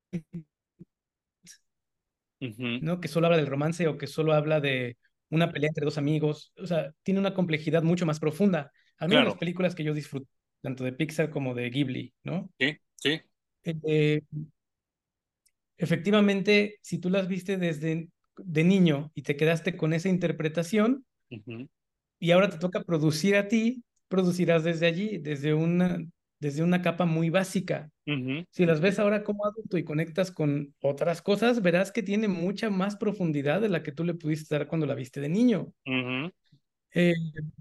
¿no? que solo habla del romance o que solo habla de una pelea entre dos amigos. O sea, tiene una complejidad mucho más profunda. Al menos las películas que yo disfruto, tanto de Pixar como de Ghibli, ¿no?
Sí, sí.
Eh, efectivamente, si tú las viste desde de niño y te quedaste con esa interpretación y ahora te toca producir a ti, producirás desde allí, desde una, desde una capa muy básica. Si las ves ahora como adulto y conectas con otras cosas, verás que tiene mucha más profundidad de la que tú le pudiste dar cuando la viste de niño. Eh,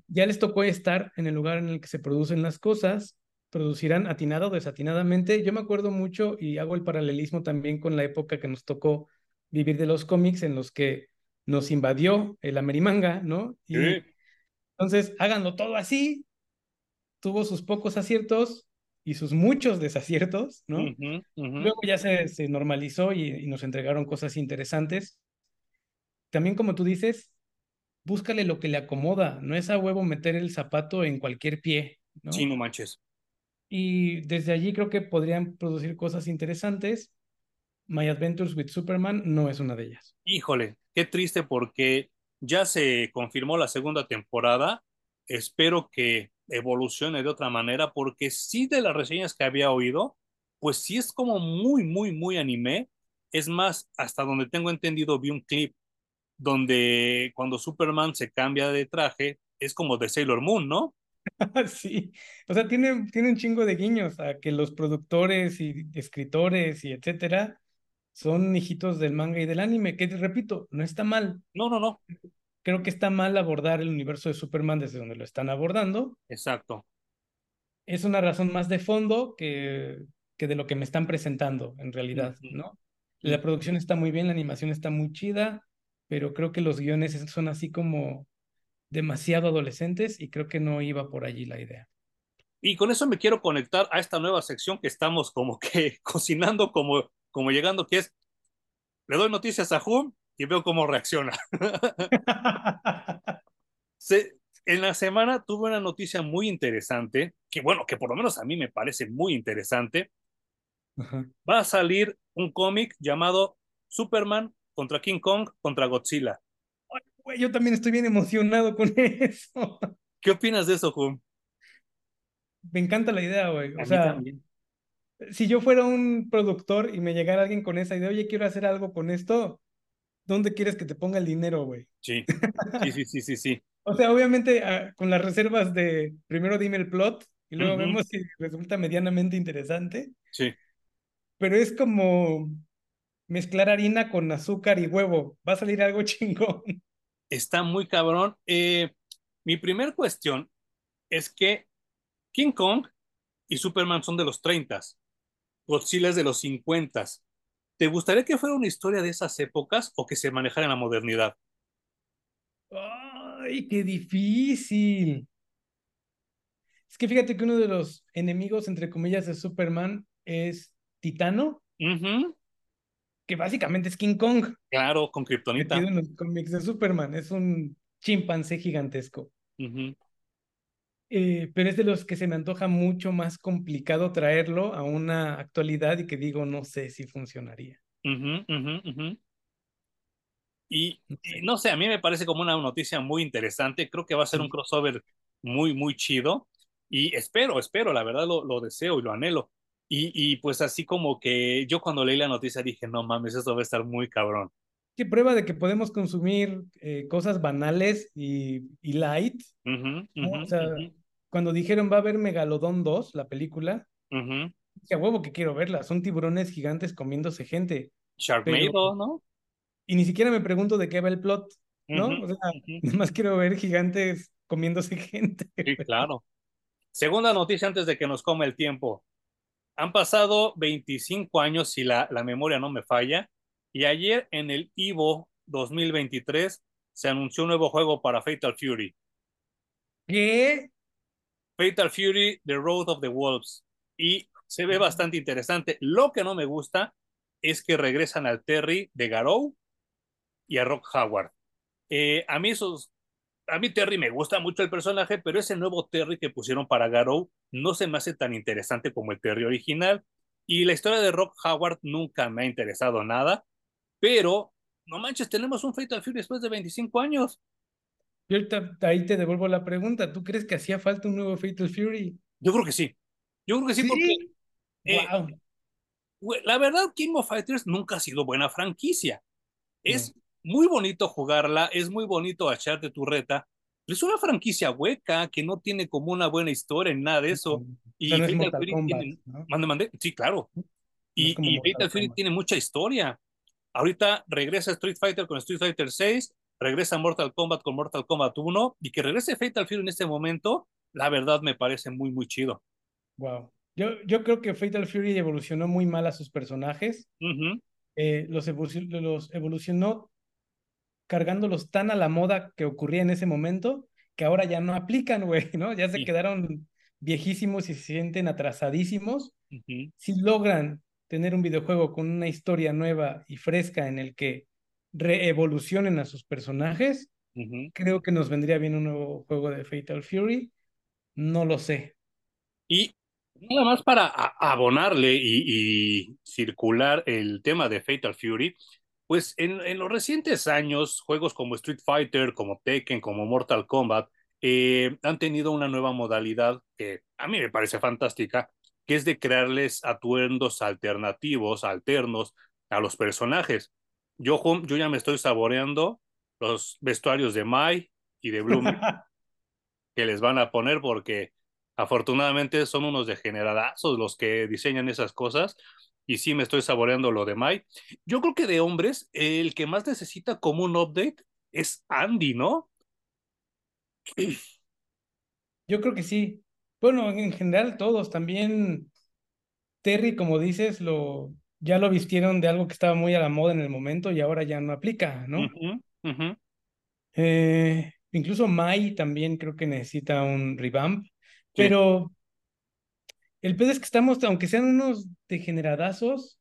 ya les tocó estar en el lugar en el que se producen las cosas producirán atinado o desatinadamente. Yo me acuerdo mucho y hago el paralelismo también con la época que nos tocó vivir de los cómics en los que nos invadió el Amerimanga, ¿no? Y entonces háganlo todo así tuvo sus pocos aciertos y sus muchos desaciertos, ¿no? Luego ya se, se normalizó y, y, nos entregaron cosas interesantes. También, como tú dices, búscale lo que le acomoda, no es a huevo meter el zapato en cualquier pie, ¿no?
Sí, no manches.
Y desde allí creo que podrían producir cosas interesantes. My Adventures with Superman no es una de ellas.
Híjole, qué triste porque ya se confirmó la segunda temporada. Espero que evolucione de otra manera porque sí de las reseñas que había oído, pues sí es como muy, muy, muy anime. Es más, hasta donde tengo entendido, vi un clip donde cuando Superman se cambia de traje, es como de Sailor Moon, ¿no?
sí, o sea, tiene, tiene un chingo de guiños a que los productores y escritores y etcétera son hijitos del manga y del anime, que repito, no está mal.
No, no, no.
Creo que está mal abordar el universo de Superman desde donde lo están abordando.
Exacto.
Es una razón más de fondo que, que de lo que me están presentando, en realidad, ¿no? La producción está muy bien, la animación está muy chida, pero creo que los guiones son así como demasiado adolescentes y creo que no iba por allí la idea.
Y con eso me quiero conectar a esta nueva sección que estamos como que cocinando, como, como llegando, que es, le doy noticias a Hum y veo cómo reacciona. Se, en la semana tuve una noticia muy interesante, que bueno, que por lo menos a mí me parece muy interesante.
Ajá.
Va a salir un cómic llamado Superman contra King Kong contra Godzilla
yo también estoy bien emocionado con eso.
¿Qué opinas de eso, Jum?
Me encanta la idea, güey. O sea, si yo fuera un productor y me llegara alguien con esa idea, oye, quiero hacer algo con esto, ¿dónde quieres que te ponga el dinero, güey?
Sí, sí, sí, sí, sí, sí.
o sea, obviamente ah, con las reservas de primero dime el plot y luego vemos si resulta medianamente interesante.
Sí.
Pero es como mezclar harina con azúcar y huevo. Va a salir algo chingón
está muy cabrón. Eh, mi primer cuestión es que King Kong y Superman son de los 30, Godzilla es de los 50. ¿Te gustaría que fuera una historia de esas épocas o que se manejara en la modernidad?
¡Ay, qué difícil! Es que fíjate que uno de los enemigos, entre comillas, de Superman es Titano que básicamente es King Kong.
Claro, con Kryptonita.
en los cómics de Superman, es un chimpancé gigantesco. Eh, pero es de los que se me antoja mucho más complicado traerlo a una actualidad y que digo, no sé si funcionaría.
y, no sé, a mí me parece como una noticia muy interesante. Creo que va a ser un crossover muy, muy chido. Y espero, espero, la verdad lo, lo deseo y lo anhelo. Y, pues así como que yo cuando leí la noticia dije, no mames, esto va a estar muy cabrón.
¿Qué prueba de que podemos consumir eh, cosas banales y, light? o sea, cuando dijeron va a haber Megalodón 2, la película, uh a huevo que quiero verla, son tiburones gigantes comiéndose gente.
Sharknado, ¿no?
Y ni siquiera me pregunto de qué va el plot, ¿no? O sea, nada más quiero ver gigantes comiéndose gente.
Sí, claro. Segunda noticia antes de que nos come el tiempo. Han pasado 25 años, si la, la memoria no me falla, y ayer en el Evo 2023 se anunció un nuevo juego para Fatal Fury.
¿Qué?
Fatal Fury, The Road of the Wolves. Y se ve bastante interesante. Lo que no me gusta es que regresan al Terry de Garou y a Rock Howard. Eh, a mí esos a mí Terry me gusta mucho el personaje, pero ese nuevo Terry que pusieron para Garou no se me hace tan interesante como el Terry original. Y la historia de Rock Howard nunca me ha interesado nada, pero no manches, tenemos un Fatal Fury después de 25 años.
Yo ahí te devuelvo la pregunta, ¿tú crees que hacía falta un nuevo Fatal Fury?
Yo creo que sí. Yo creo que sí, porque... wow. Eh, la verdad, King of Fighters nunca ha sido buena franquicia. Es muy bonito jugarla, es muy bonito echarte tu reta, es una franquicia hueca que no tiene como una buena historia en nada de eso. Y no tiene... Mande, mande. Sí, claro. y, y Fatal Fury tiene mucha historia. Ahorita regresa Street Fighter con Street Fighter 6, regresa Mortal Kombat con Mortal Kombat 1, y que regrese Fatal Fury en este momento, la verdad me parece muy, muy chido.
Wow. Yo, yo creo que Fatal Fury evolucionó muy mal a sus personajes. Eh, los, los evolucionó cargándolos tan a la moda que ocurría en ese momento que ahora ya no aplican, güey, ¿no? Ya se quedaron viejísimos y se sienten atrasadísimos, si logran tener un videojuego con una historia nueva y fresca en el que reevolucionen a sus personajes, creo que nos vendría bien un nuevo juego de Fatal Fury. No lo sé.
Y nada más para abonarle y, circular el tema de Fatal Fury, pues en, en, los recientes años, juegos como Street Fighter, como Tekken, como Mortal Kombat, eh, han tenido una nueva modalidad que a mí me parece fantástica, que es de crearles atuendos alternativos, alternos a los personajes. Yo, yo ya me estoy saboreando los vestuarios de Mai y de Bloom que les van a poner porque afortunadamente son unos degeneradazos los que diseñan esas cosas y sí me estoy saboreando lo de Mai. Yo creo que de hombres el que más necesita como un update es Andy, ¿no?
Yo creo que sí. Bueno, en general todos. También Terry, como dices, lo ya lo vistieron de algo que estaba muy a la moda en el momento y ahora ya no aplica, ¿no? Eh, incluso Mai también creo que necesita un revamp, pero el pedo es que estamos, aunque sean unos degeneradazos,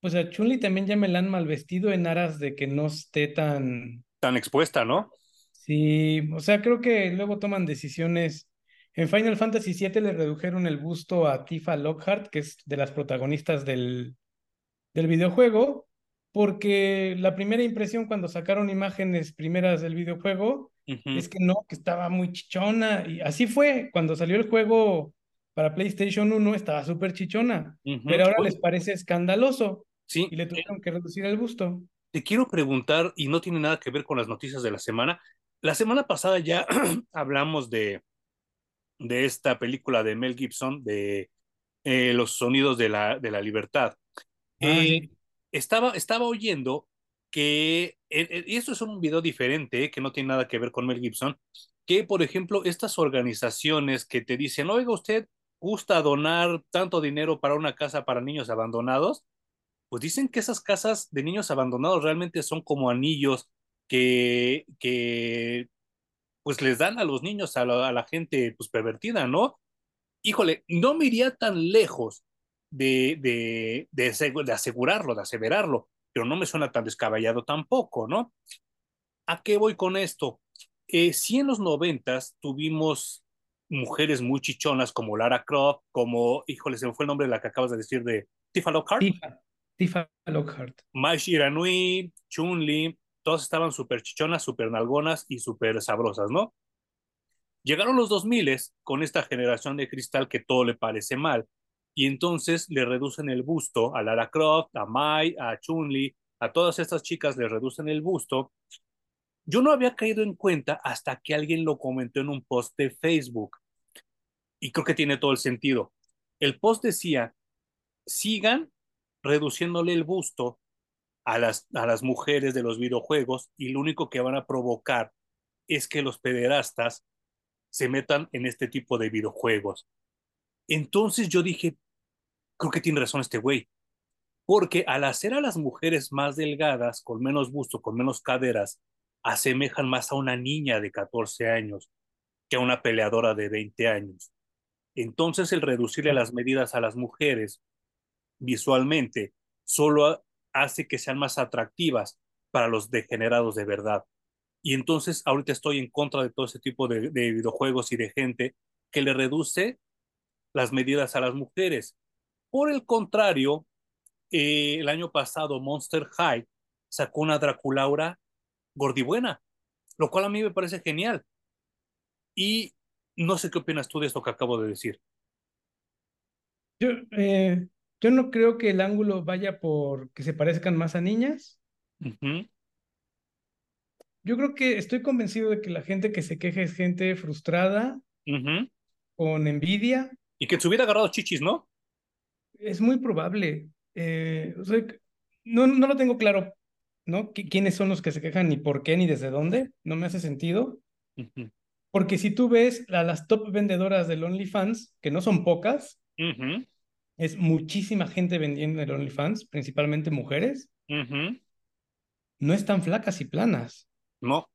pues a Chunli también ya me la han mal vestido en aras de que no esté tan...
Tan expuesta, ¿no?
Sí, o sea, creo que luego toman decisiones. En Final Fantasy VII le redujeron el busto a Tifa Lockhart, que es de las protagonistas del, del videojuego, porque la primera impresión cuando sacaron imágenes primeras del videojuego es que no, que estaba muy chichona. Y así fue, cuando salió el juego para PlayStation 1 estaba súper chichona, pero ahora les parece escandaloso.
Sí.
Y le tuvieron que reducir el busto.
Te quiero preguntar, y no tiene nada que ver con las noticias de la semana, la semana pasada ya hablamos de, de esta película de Mel Gibson, de eh, Los Sonidos de la, de la Libertad. Eh, estaba, estaba oyendo que, eh, y esto es un video diferente, que no tiene nada que ver con Mel Gibson, que, por ejemplo, estas organizaciones que te dicen, oiga, usted gusta donar tanto dinero para una casa para niños abandonados, pues dicen que esas casas de niños abandonados realmente son como anillos que, que pues les dan a los niños, a la, a la gente pues pervertida, ¿no? Híjole, no me iría tan lejos de, de, de, asegurarlo, de aseverarlo, pero no me suena tan descabellado tampoco, ¿no? ¿A qué voy con esto? Eh, sí en los noventas tuvimos mujeres muy chichonas como Lara Croft, como, híjole, se me fue el nombre de la que acabas de decir de Tifa Lockhart.
Tifa, Tifa Lockhart.
Mai Shiranui, Chun-Li, todas estaban súper chichonas, súper nalgonas y súper sabrosas, ¿no? Llegaron los 2000 con esta generación de cristal que todo le parece mal y entonces le reducen el busto a Lara Croft, a Mai, a Chun-Li, a todas estas chicas le reducen el busto. Yo no había caído en cuenta hasta que alguien lo comentó en un post de Facebook y creo que tiene todo el sentido. El post decía, sigan reduciéndole el busto a las, a las mujeres de los videojuegos y lo único que van a provocar es que los pederastas se metan en este tipo de videojuegos. Entonces yo dije, creo que tiene razón este güey, porque al hacer a las mujeres más delgadas, con menos busto, con menos caderas, asemejan más a una niña de 14 años que a una peleadora de 20 años. Entonces el reducirle las medidas a las mujeres visualmente solo hace que sean más atractivas para los degenerados de verdad. Y entonces ahorita estoy en contra de todo ese tipo de, videojuegos y de gente que le reduce las medidas a las mujeres. Por el contrario, eh, el año pasado Monster High sacó una Draculaura gordibuena, lo cual a mí me parece genial. Y no sé qué opinas tú de esto que acabo de decir.
Yo, eh, yo no creo que el ángulo vaya por que se parezcan más a niñas. Yo creo que estoy convencido de que la gente que se queja es gente frustrada, con envidia.
Y que se hubiera agarrado chichis, ¿no?
Es muy probable. Eh, no, no lo tengo claro, ¿no? ¿Quiénes son los que se quejan, ni por qué, ni desde dónde? No me hace sentido. Porque si tú ves a las top vendedoras del OnlyFans, que no son pocas, es muchísima gente vendiendo en el OnlyFans, principalmente mujeres. No están flacas y planas.
No.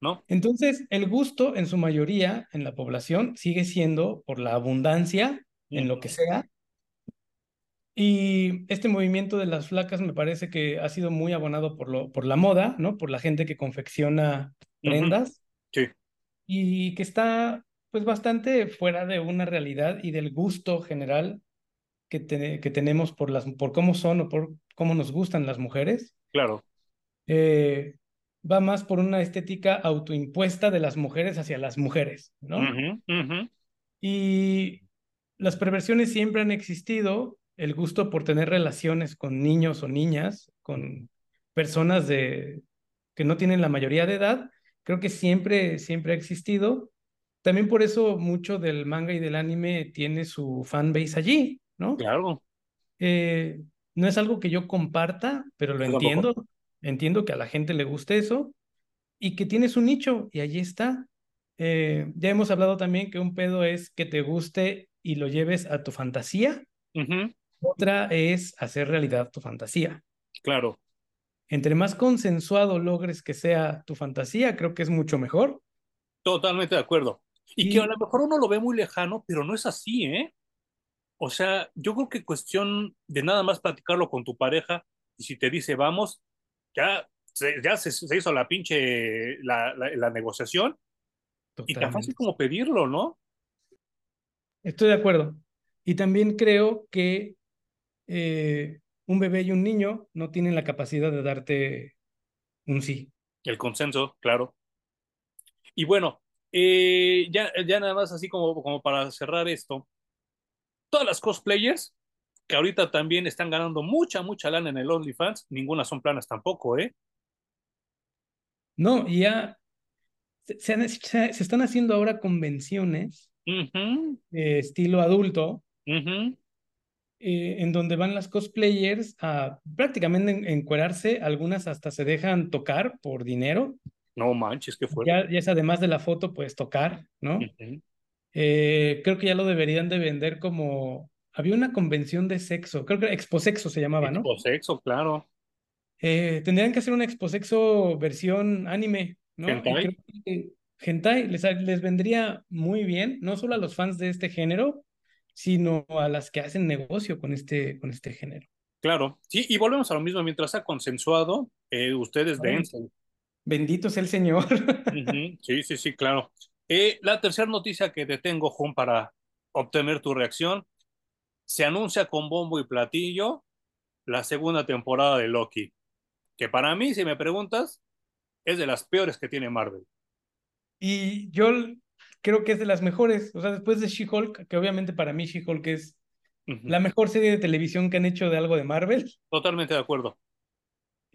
¿no?
Entonces, el gusto en su mayoría en la población sigue siendo por la abundancia en lo que sea. Y este movimiento de las flacas me parece que ha sido muy abonado por, lo, por la moda, ¿no? Por la gente que confecciona prendas.
Sí.
Y que está pues bastante fuera de una realidad y del gusto general que, que tenemos por, las, por cómo son o por cómo nos gustan las mujeres.
Claro.
Eh, va más por una estética autoimpuesta de las mujeres hacia las mujeres, ¿no? Y las perversiones siempre han existido, el gusto por tener relaciones con niños o niñas, con personas de, que no tienen la mayoría de edad, creo que siempre, siempre ha existido. También por eso mucho del manga y del anime tiene su fanbase allí, ¿no?
Claro.
Eh, no es algo que yo comparta, pero lo entiendo. Entiendo que a la gente le guste eso y que tienes un nicho y allí está. Eh, ya hemos hablado también que un pedo es que te guste y lo lleves a tu fantasía. Otra es hacer realidad tu fantasía.
Claro.
Entre más consensuado logres que sea tu fantasía, creo que es mucho mejor.
Totalmente de acuerdo. Y, y, que a lo mejor uno lo ve muy lejano, pero no es así, ¿eh? O sea, yo creo que cuestión de nada más platicarlo con tu pareja y si te dice vamos, ya se, ya se, se hizo la pinche la, la, la negociación Totalmente. y tan fácil como pedirlo, ¿no?
Estoy de acuerdo. Y también creo que eh, un bebé y un niño no tienen la capacidad de darte un sí.
El consenso, claro. Y bueno, eh, ya, ya nada más así como, como para cerrar esto, todas las cosplayers que ahorita también están ganando mucha, mucha lana en el OnlyFans, ninguna son planas tampoco, ¿eh?
No, ya se, se, se están haciendo ahora convenciones
uh -huh.
eh, estilo adulto,
uh -huh.
eh, en donde van las cosplayers a prácticamente en, encuerarse, algunas hasta se dejan tocar por dinero.
No manches, qué fuerte.
Ya, ya es además de la foto, pues tocar, ¿no?
Uh -huh.
Eh, creo que ya lo deberían de vender como... Había una convención de sexo, creo que Exposexo se llamaba, ¿no?
Exposexo, claro.
Eh, tendrían que hacer una Exposexo versión anime, ¿no?
Hentai.
Y creo que hentai les, les vendría muy bien, no solo a los fans de este género, sino a las que hacen negocio con este, con este género.
Claro, sí, y volvemos a lo mismo, mientras sea consensuado, eh, ustedes dense.
Bendito sea el Señor.
uh -huh. Sí, sí, sí, claro. Eh, la tercera noticia que te tengo, Juan, para obtener tu reacción, se anuncia con bombo y platillo la segunda temporada de Loki, que para mí, si me preguntas, es de las peores que tiene Marvel.
Y yo creo que es de las mejores, o sea, después de She-Hulk, que obviamente para mí She-Hulk es uh -huh. la mejor serie de televisión que han hecho de algo de Marvel.
Totalmente de acuerdo.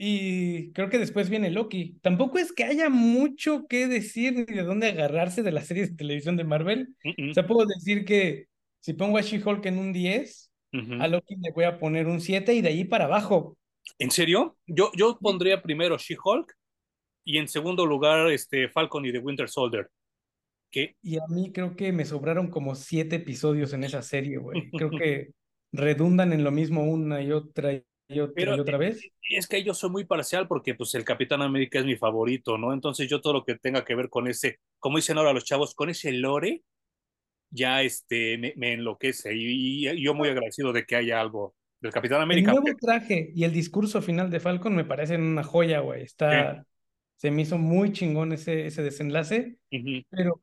Y creo que después viene Loki. Tampoco es que haya mucho que decir ni de dónde agarrarse de las series de televisión de Marvel.
Uh -uh.
O sea, puedo decir que si pongo a She-Hulk en un 10, uh -huh. a Loki le voy a poner un 7 y de ahí para abajo.
¿En serio? Yo, yo pondría primero She-Hulk y en segundo lugar este Falcon y The Winter Soldier. ¿Qué?
Y a mí creo que me sobraron como siete episodios en esa serie, güey. Creo que redundan en lo mismo una y otra y otra,
Pero,
otra vez.
Es que yo soy muy parcial porque pues el Capitán América es mi favorito, ¿no? Entonces yo todo lo que tenga que ver con ese, como dicen ahora los chavos, con ese lore, ya este, me, me enloquece. Y, y, yo muy agradecido de que haya algo del Capitán América.
El nuevo traje y el discurso final de Falcon me parecen una joya, güey. Está... ¿Sí? Se me hizo muy chingón ese, ese desenlace, uh -huh. pero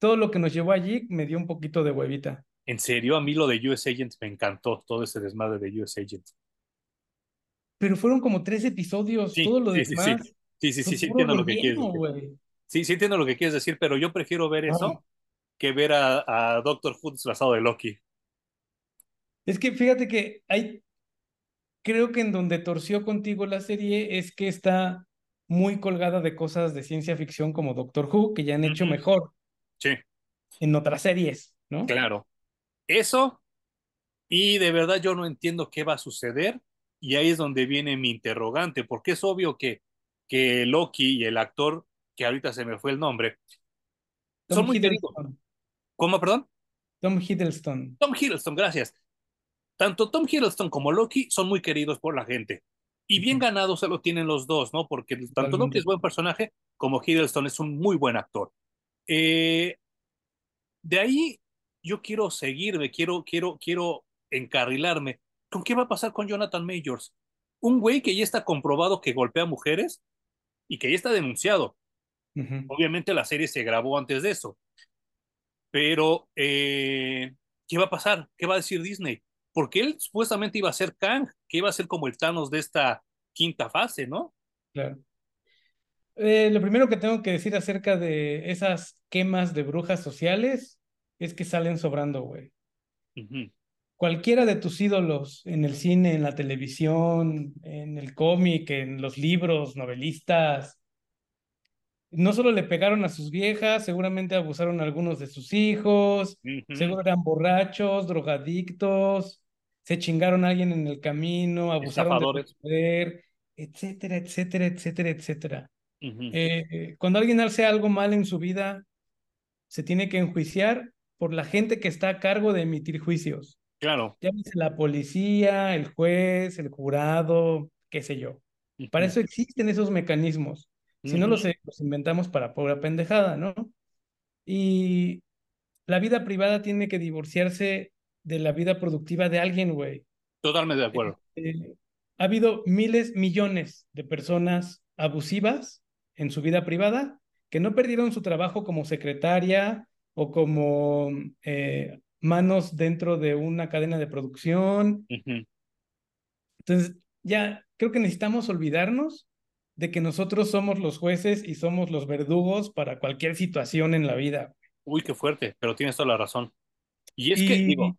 todo lo que nos llevó allí me dio un poquito de huevita.
En serio, a mí lo de US Agents me encantó, todo ese desmadre de US Agents.
Pero fueron como tres episodios,
sí,
todo lo
sí,
demás.
Sí, sí, sí, sí, sí entiendo lo que quieres decir. Sí, sí entiendo lo que quieres decir, pero yo prefiero ver eso ah. que ver a, a Doctor Who disfrazado de Loki.
Es que fíjate que hay, creo que en donde torció contigo la serie es que está muy colgada de cosas de ciencia ficción como Doctor Who, que ya han hecho uh -huh. mejor.
Sí.
En otras series, ¿no?
Claro. Eso, y de verdad yo no entiendo qué va a suceder, y ahí es donde viene mi interrogante, porque es obvio que, que Loki y el actor, que ahorita se me fue el nombre,
Tom
son muy queridos. ¿Cómo, perdón?
Tom Hiddleston.
Tom Hiddleston, gracias. Tanto Tom Hiddleston como Loki son muy queridos por la gente. Y bien ganado se lo tienen los dos, ¿no? Porque tanto Loki es buen personaje como Hiddleston es un muy buen actor. Eh, de ahí yo quiero seguirme, quiero, quiero, quiero encarrilarme. ¿Con qué va a pasar con Jonathan Majors? Un güey que ya está comprobado que golpea mujeres y que ya está denunciado. Obviamente la serie se grabó antes de eso. Pero, eh, ¿qué va a pasar? ¿Qué va a decir Disney? Porque él supuestamente iba a ser Kang, que iba a ser como el Thanos de esta quinta fase, ¿no?
Claro. Eh, lo primero que tengo que decir acerca de esas quemas de brujas sociales es que salen sobrando, güey. Cualquiera de tus ídolos en el cine, en la televisión, en el cómic, en los libros, novelistas, no solo le pegaron a sus viejas, seguramente abusaron a algunos de sus hijos, seguro eran borrachos, drogadictos, se chingaron a alguien en el camino, abusaron de poder, etcétera, etcétera, etcétera, etcétera. Eh, cuando alguien hace algo mal en su vida, se tiene que enjuiciar por la gente que está a cargo de emitir juicios.
Claro.
Ya dice la policía, el juez, el jurado, qué sé yo. Para eso existen esos mecanismos. Si no los, los, inventamos para pobre pendejada, ¿no? Y la vida privada tiene que divorciarse de la vida productiva de alguien, güey.
Totalmente de acuerdo.
Este, ha habido miles, millones de personas abusivas en su vida privada que no perdieron su trabajo como secretaria o como eh, manos dentro de una cadena de producción. Entonces, ya creo que necesitamos olvidarnos de que nosotros somos los jueces y somos los verdugos para cualquier situación en la vida.
Uy, qué fuerte, pero tienes toda la razón. Y es que, digo...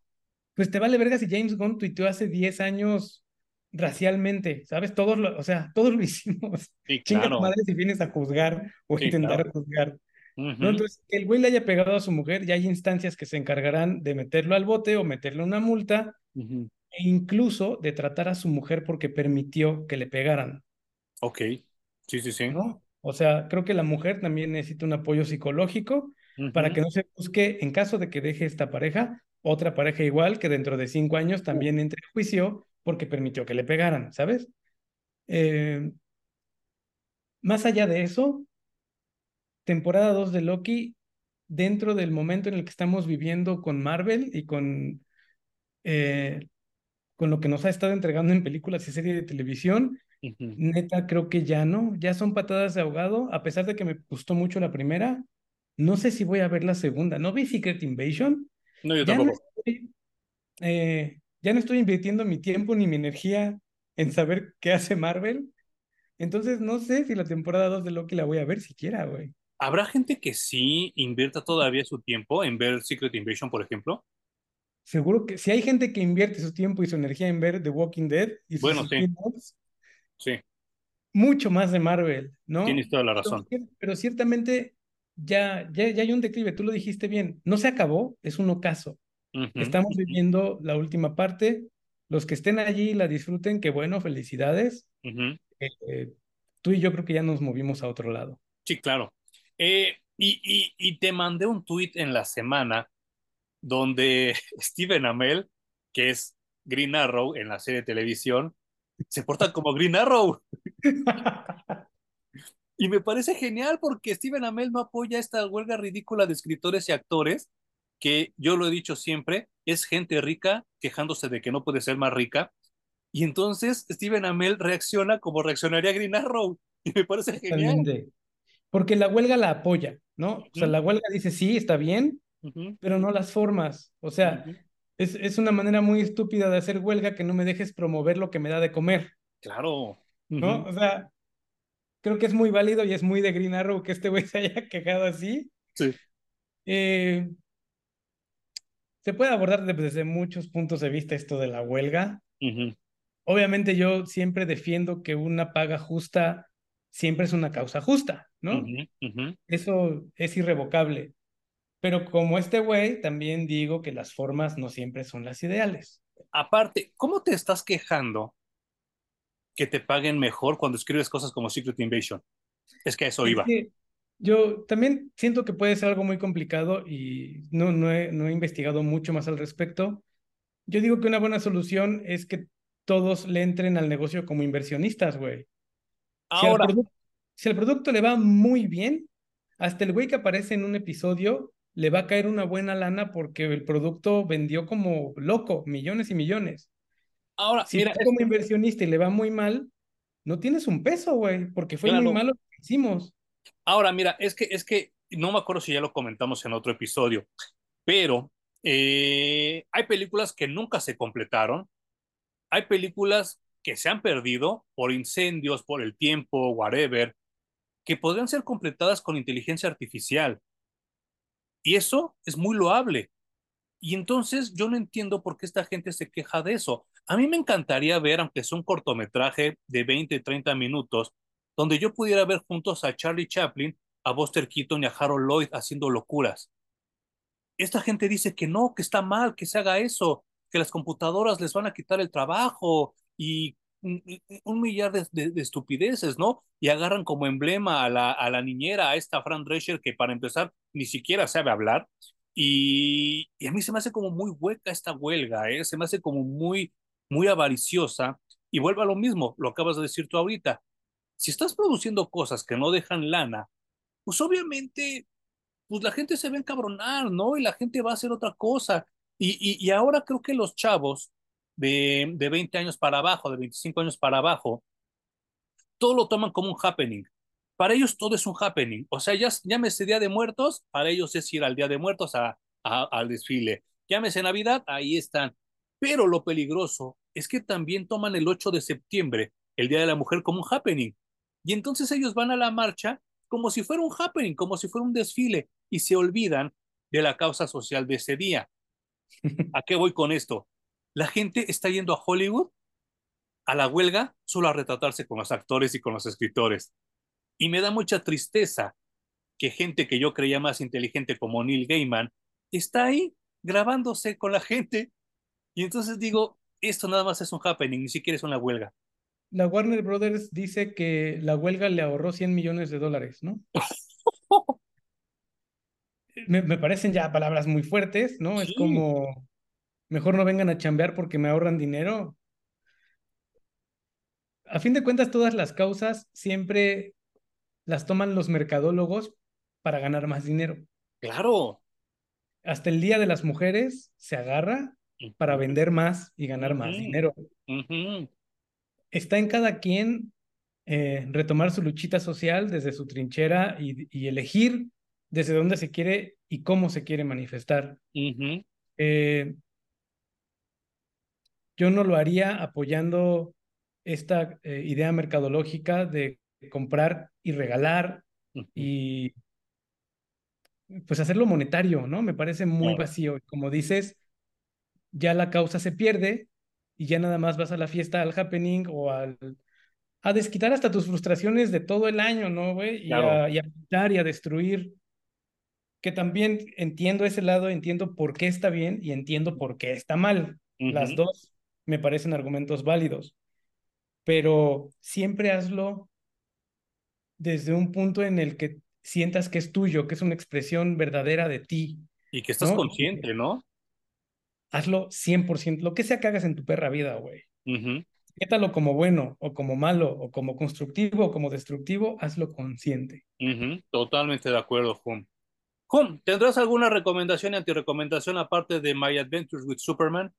Pues te vale verga si James Gunn tuiteó hace 10 años racialmente, ¿sabes? Todos lo, o sea, todos lo hicimos.
Sí, claro.
madre si vienes a juzgar o intentar juzgar. Entonces, que el güey le haya pegado a su mujer, ya hay instancias que se encargarán de meterlo al bote o meterle una multa, e incluso de tratar a su mujer porque permitió que le pegaran.
Ok, sí, sí, sí.
¿No? O sea, creo que la mujer también necesita un apoyo psicológico para que no se busque, en caso de que deje esta pareja, otra pareja igual que dentro de cinco años también entre en juicio porque permitió que le pegaran, ¿sabes? Eh, más allá de eso, temporada 2 de Loki, dentro del momento en el que estamos viviendo con Marvel y con, eh, con lo que nos ha estado entregando en películas y series de televisión, neta creo que ya no, ya son patadas de ahogado, a pesar de que me gustó mucho la primera, no sé si voy a ver la segunda, ¿no vi Secret Invasion?
No, yo tampoco.
eh, ya no estoy invirtiendo mi tiempo ni mi energía en saber qué hace Marvel. Entonces no sé si la temporada 2 de Loki la voy a ver siquiera, güey.
¿Habrá gente que sí invierta todavía su tiempo en ver Secret Invasion, por ejemplo?
Seguro que si hay gente que invierte su tiempo y su energía en ver The Walking Dead y sus
bueno, sí. sí.
Mucho más de Marvel, ¿no?
Tienes toda la razón.
Pero, ciertamente ya, ya, ya hay un declive, tú lo dijiste bien. No se acabó, es un ocaso. Estamos viviendo la última parte. Los que estén allí la disfruten, qué bueno, felicidades. Eh, tú y yo creo que ya nos movimos a otro lado.
Sí, claro. Eh, y, y, te mandé un tweet en la semana donde Steven Amell, que es Green Arrow en la serie de televisión, se porta como Green Arrow. y me parece genial porque Steven Amell no apoya esta huelga ridícula de escritores y actores que yo lo he dicho siempre, es gente rica quejándose de que no puede ser más rica. Y entonces Steven Amell reacciona como reaccionaría Green Arrow. Y me parece genial.
Porque la huelga la apoya, ¿no? O sea, la huelga dice, sí, está bien, pero no las formas. O sea, es, es, una manera muy estúpida de hacer huelga que no me dejes promover lo que me da de comer.
Claro.
¿No? O sea, creo que es muy válido y es muy de Green Arrow que este güey se haya quejado así.
Sí.
Eh, se puede abordar desde muchos puntos de vista esto de la huelga. Obviamente yo siempre defiendo que una paga justa siempre es una causa justa, ¿no? Eso es irrevocable. Pero como este güey, también digo que las formas no siempre son las ideales.
Aparte, ¿cómo te estás quejando que te paguen mejor cuando escribes cosas como Secret Invasion? Es que eso iba.
Yo también siento que puede ser algo muy complicado y no, no, he, no he investigado mucho más al respecto. Yo digo que una buena solución es que todos le entren al negocio como inversionistas, güey.
Ahora.
Si, al producto le va muy bien, hasta el güey que aparece en un episodio le va a caer una buena lana porque el producto vendió como loco, millones y millones.
Ahora,
si mira, como inversionista y le va muy mal, no tienes un peso, güey, porque fue muy malo lo que hicimos.
Ahora, mira, es que, es que no me acuerdo si ya lo comentamos en otro episodio, pero eh, hay películas que nunca se completaron, hay películas que se han perdido por incendios, por el tiempo, whatever, que podrían ser completadas con inteligencia artificial. Y eso es muy loable. Y entonces yo no entiendo por qué esta gente se queja de eso. A mí me encantaría ver, aunque sea un cortometraje de 20, 30 minutos, donde yo pudiera ver juntos a Charlie Chaplin, a Buster Keaton y a Harold Lloyd haciendo locuras. Esta gente dice que no, que está mal que se haga eso, que las computadoras les van a quitar el trabajo y un, millar de, estupideces, ¿no? Y agarran como emblema a la, a la niñera, a esta Fran Drescher, que para empezar ni siquiera sabe hablar. Y, y, a mí se me hace como muy hueca esta huelga, ¿eh? Se me hace como muy, muy avariciosa. Y vuelve a lo mismo, lo acabas de decir tú ahorita si estás produciendo cosas que no dejan lana, pues obviamente, pues la gente se va a encabronar, ¿no? Y la gente va a hacer otra cosa. Y, y, ahora creo que los chavos de, de 20 años para abajo, de 25 años para abajo, todo lo toman como un happening. Para ellos todo es un happening. O sea, ya llámese Día de Muertos, para ellos es ir al Día de Muertos a, a, al desfile. Llámese Navidad, ahí están. Pero lo peligroso es que también toman el 8 de septiembre, el Día de la Mujer, como un happening. Y entonces ellos van a la marcha como si fuera un happening, como si fuera un desfile, y se olvidan de la causa social de ese día. ¿A qué voy con esto? La gente está yendo a Hollywood a la huelga solo a retratarse con los actores y con los escritores. Y me da mucha tristeza que gente que yo creía más inteligente como Neil Gaiman está ahí grabándose con la gente. Y entonces digo, esto nada más es un happening, ni siquiera es una huelga
la Warner Brothers dice que la huelga le ahorró 100 millones de dólares, ¿no? me, parecen ya palabras muy fuertes, ¿no? Es como, mejor no vengan a chambear porque me ahorran dinero. A fin de cuentas, todas las causas siempre las toman los mercadólogos para ganar más dinero.
Claro.
Hasta el Día de las Mujeres se agarra para vender más y ganar más dinero está en cada quien eh, retomar su luchita social desde su trinchera y, elegir desde dónde se quiere y cómo se quiere manifestar. Eh, yo no lo haría apoyando esta eh, idea mercadológica de comprar y regalar y pues hacerlo monetario, ¿no? Me parece muy vacío. Como dices, ya la causa se pierde y ya nada más vas a la fiesta, al happening o al, a desquitar hasta tus frustraciones de todo el año, ¿no, güey? Y, a, y a y a destruir. Que también entiendo ese lado, entiendo por qué está bien y entiendo por qué está mal. Las dos me parecen argumentos válidos. Pero siempre hazlo desde un punto en el que sientas que es tuyo, que es una expresión verdadera de ti.
Y que estás consciente, ¿no?
hazlo 100%, lo que sea que hagas en tu perra vida, güey. Uh como bueno o como malo o como constructivo o como destructivo, hazlo consciente.
Totalmente de acuerdo, Juan. Juan, ¿tendrás alguna recomendación y antirecomendación aparte de My Adventures with Superman?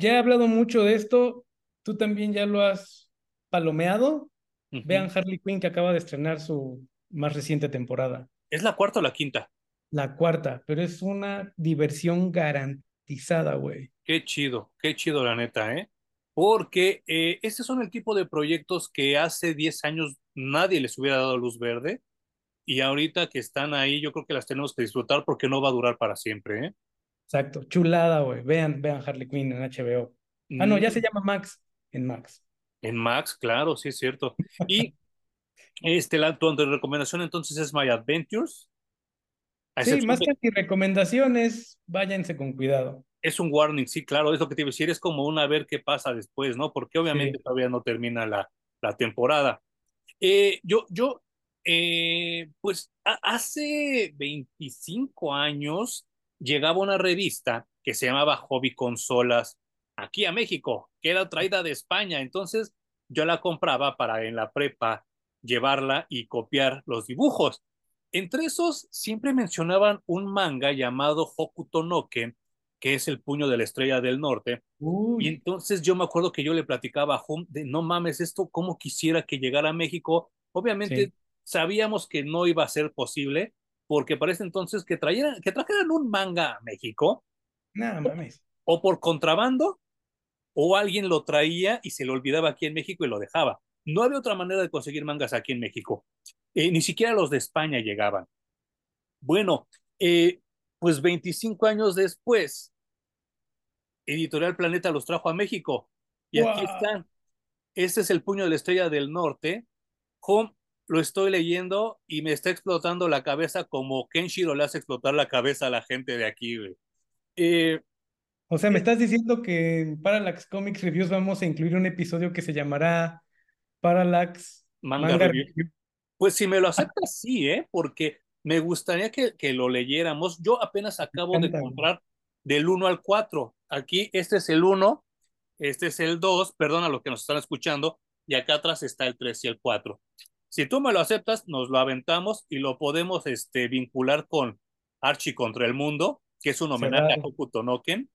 Ya he hablado mucho de esto, tú también ya lo has palomeado. Vean Harley Quinn que acaba de estrenar su más reciente temporada.
¿Es la cuarta o la quinta?
La cuarta, pero es una diversión garantizada güey.
Qué chido, qué chido la neta, ¿eh? Porque eh, este son el tipo de proyectos que hace 10 años nadie les hubiera dado luz verde y ahorita que están ahí yo creo que las tenemos que disfrutar porque no va a durar para siempre, ¿eh?
Exacto, chulada, güey. Vean, vean Harley Quinn en HBO. Ah, no, ya se mm. llama Max en Max.
En Max, claro, sí es cierto. Y este, la, tu recomendación entonces es My Adventures.
Sí, más que recomendaciones, váyanse con cuidado.
Es un warning, sí, claro, es lo que te iba a decir, es como una a ver qué pasa después, ¿no? Porque obviamente todavía no termina la, la temporada. Eh, yo, yo, eh, pues hace 25 años llegaba una revista que se llamaba Hobby Consolas aquí a México, que era traída de España. Entonces yo la compraba para en la prepa llevarla y copiar los dibujos. Entre esos siempre mencionaban un manga llamado Hokuto no Ken, que es el puño de la estrella del norte.
Uy.
Y entonces yo me acuerdo que yo le platicaba a de no mames, esto cómo quisiera que llegara a México. Obviamente
Sí.
sabíamos que no iba a ser posible, porque parece entonces que trajeran, que trajeran un manga a México,
Nada mames.
o por contrabando, o alguien lo traía y se lo olvidaba aquí en México y lo dejaba. No había otra manera de conseguir mangas aquí en México. Eh, ni siquiera los de España llegaban. Bueno, eh, pues 25 años después, Editorial Planeta los trajo a México. Y aquí están. Este es el puño de la estrella del norte. Home, lo estoy leyendo y me está explotando la cabeza como Kenshiro le hace explotar la cabeza a la gente de aquí, güey. Eh,
O sea, me estás diciendo que en Parallax Comics Reviews vamos a incluir un episodio que se llamará Parallax
manga,
Manga
review.
Review.
Pues si me lo aceptas, sí, ¿eh? Porque me gustaría que, que lo leyéramos. Yo apenas acabo de comprar del 1 al 4. Aquí, este es el 1, este es el 2, perdón a los que nos están escuchando, y acá atrás está el 3 y el 4. Si tú me lo aceptas, nos lo aventamos y lo podemos este, vincular con Archie contra el mundo, que es un homenaje a Hokuto no Ken.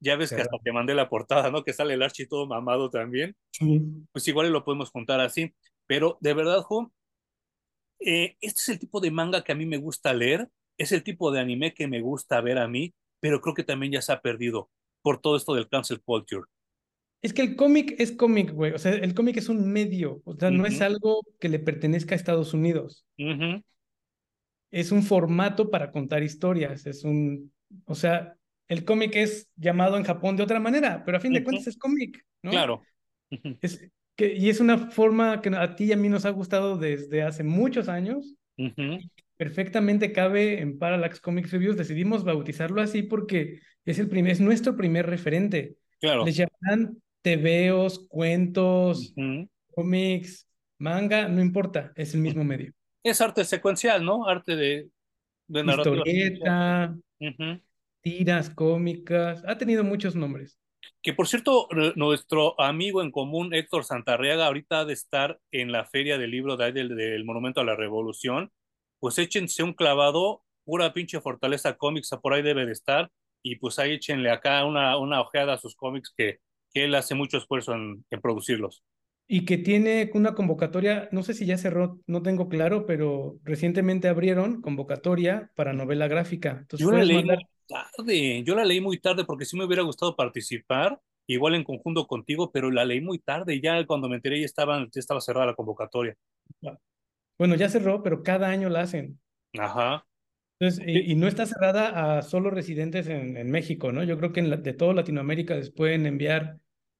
Ya ves que hasta te mandé la portada, ¿no? Que sale el Archie todo mamado también
Sí.
pues igual lo podemos juntar así. Pero de verdad, Jo, eh, este es el tipo de manga que a mí me gusta leer, es el tipo de anime que me gusta ver a mí, pero creo que también ya se ha perdido por todo esto del cancel culture.
Es que el cómic es cómic, güey. O sea, el cómic es un medio. O sea, no es algo que le pertenezca a Estados Unidos. Es un formato para contar historias. Es un. O sea, el cómic es llamado en Japón de otra manera, pero a fin de cuentas es cómic, ¿no?
Claro.
Es que, y es una forma que a ti y a mí nos ha gustado desde hace muchos años. Perfectamente cabe en Parallax Comics Reviews. Decidimos bautizarlo así porque es, el primer, es nuestro primer referente.
Claro.
Les llamarán tebeos, cuentos,
Ujú.
cómics, manga, no importa, es el mismo medio.
Es arte secuencial, ¿no? Arte de, de narrativa.
Historieta,
Ujú.
tiras cómicas, ha tenido muchos nombres.
Que por cierto, nuestro amigo en común, Héctor Santarriaga, ahorita ha de estar en la feria del libro de del, del Monumento a la Revolución. Pues échense un clavado, pura pinche Fortaleza Cómics, por ahí debe de estar. Y pues ahí échenle acá una, una ojeada a sus cómics que, que él hace mucho esfuerzo en, en producirlos.
Y que tiene una convocatoria, no sé si ya cerró, no tengo claro, pero recientemente abrieron convocatoria para novela gráfica. Entonces
Yo la leí
mandar,
muy tarde, yo la leí muy tarde porque sí me hubiera gustado participar, igual en conjunto contigo, pero la leí muy tarde y ya cuando me enteré ya, estaban, ya estaba cerrada la convocatoria.
bueno, ya cerró, pero cada año la hacen.
Ajá.
Entonces, y, y no está cerrada a solo residentes en, en México, ¿no? Yo creo que en la- de toda Latinoamérica les pueden enviar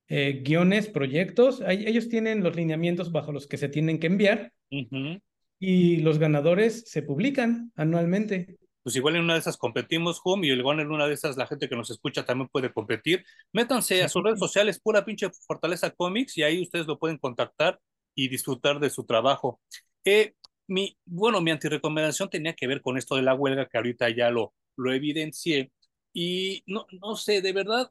eh, guiones, proyectos. Ahí- ellos tienen los lineamientos bajo los que se tienen que enviar
Ujú.
y los ganadores se publican anualmente.
pues igual en una de esesas competimos, Home, y igual en una de esas la gente que nos escucha también puede competir. Métanse a sus redes sociales, pura pinche Fortaleza Comics, y ahí ustedes lo pueden contactar y disfrutar de su trabajo. Eh, mi, bueno, mi antirecomendación tenía que ver con esto de la huelga, que ahorita ya lo, lo evidencié, y no, no sé, de verdad,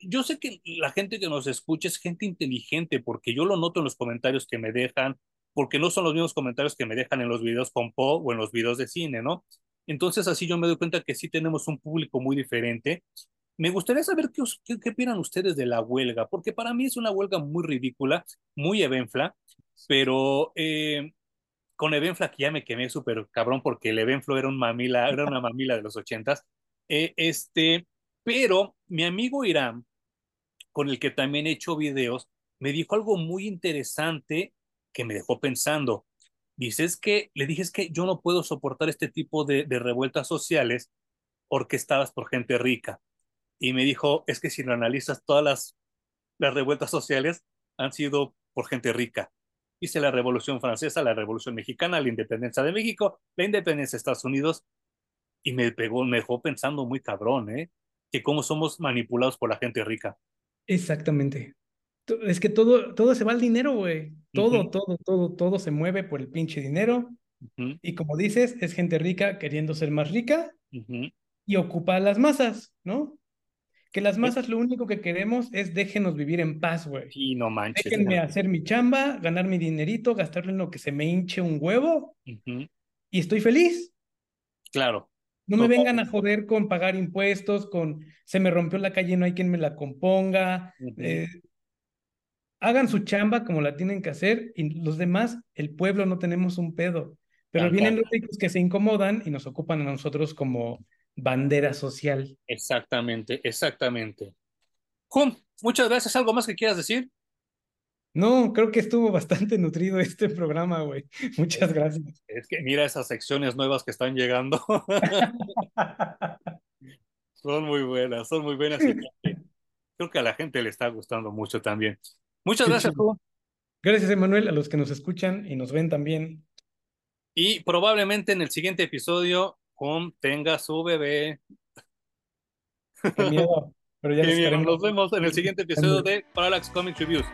yo sé que la gente que nos escucha es gente inteligente, porque yo lo noto en los comentarios que me dejan, porque no son los mismos comentarios que me dejan en los videos con Po o en los videos de cine, ¿no? Entonces así yo me doy cuenta que sí tenemos un público muy diferente. Me gustaría saber qué, qué, qué opinan ustedes de la huelga, porque para mí es una huelga muy ridícula, muy evenfla, pero eh, con Evenfla que ya me quemé súper cabrón porque el Evenflo era, un mamila, era una mamila de los ochentas. Eh, este, pero mi amigo Irán, con el que también he hecho videos, me dijo algo muy interesante que me dejó pensando. Dice, es que, le dije, es que yo no puedo soportar este tipo de, revueltas sociales orquestadas por gente rica. Y me dijo, es que si lo analizas, todas las, las revueltas sociales han sido por gente rica. Dice la Revolución Francesa, la Revolución Mexicana, la independencia de México, la independencia de Estados Unidos, y me pegó, me dejó pensando muy cabrón, ¿eh? Que cómo somos manipulados por la gente rica.
Exactamente. Es que todo, todo se va al dinero, güey. Todo, todo, todo, todo se mueve por el pinche dinero.
Ujú,
Y como dices, es gente rica queriendo ser más rica
ujú.
y ocupa a las masas, ¿no? que las masas lo único que queremos es déjenos vivir en paz, güey.
Y no manches.
Déjenme hacer mi chamba, ganar mi dinerito, gastarlo en lo que se me hinche un huevo y estoy feliz.
Claro.
No me vengan a joder con pagar impuestos, con se me rompió la calle, no hay quien me la componga. Eh, hagan su chamba como la tienen que hacer y los demás, el pueblo, no tenemos un pedo. Pero vienen los ricos que se incomodan y nos ocupan a nosotros como bandera social.
Exactamente, exactamente. Jun, muchas gracias. ¿Algo más que quieras decir?
No, creo que estuvo bastante nutrido este programa, güey. Muchas gracias.
Es que mira esas secciones nuevas que están llegando. son muy buenas, son muy buenas. creo que a la gente le está gustando mucho también. Muchas gracias,
Gracias, Emanuel, a los que nos escuchan y nos ven también.
Y probablemente en el siguiente episodio Juan tenga su bebé.
Qué miedo. Pero ya
Nos vemos en el siguiente episodio de Parallax Comic Reviews.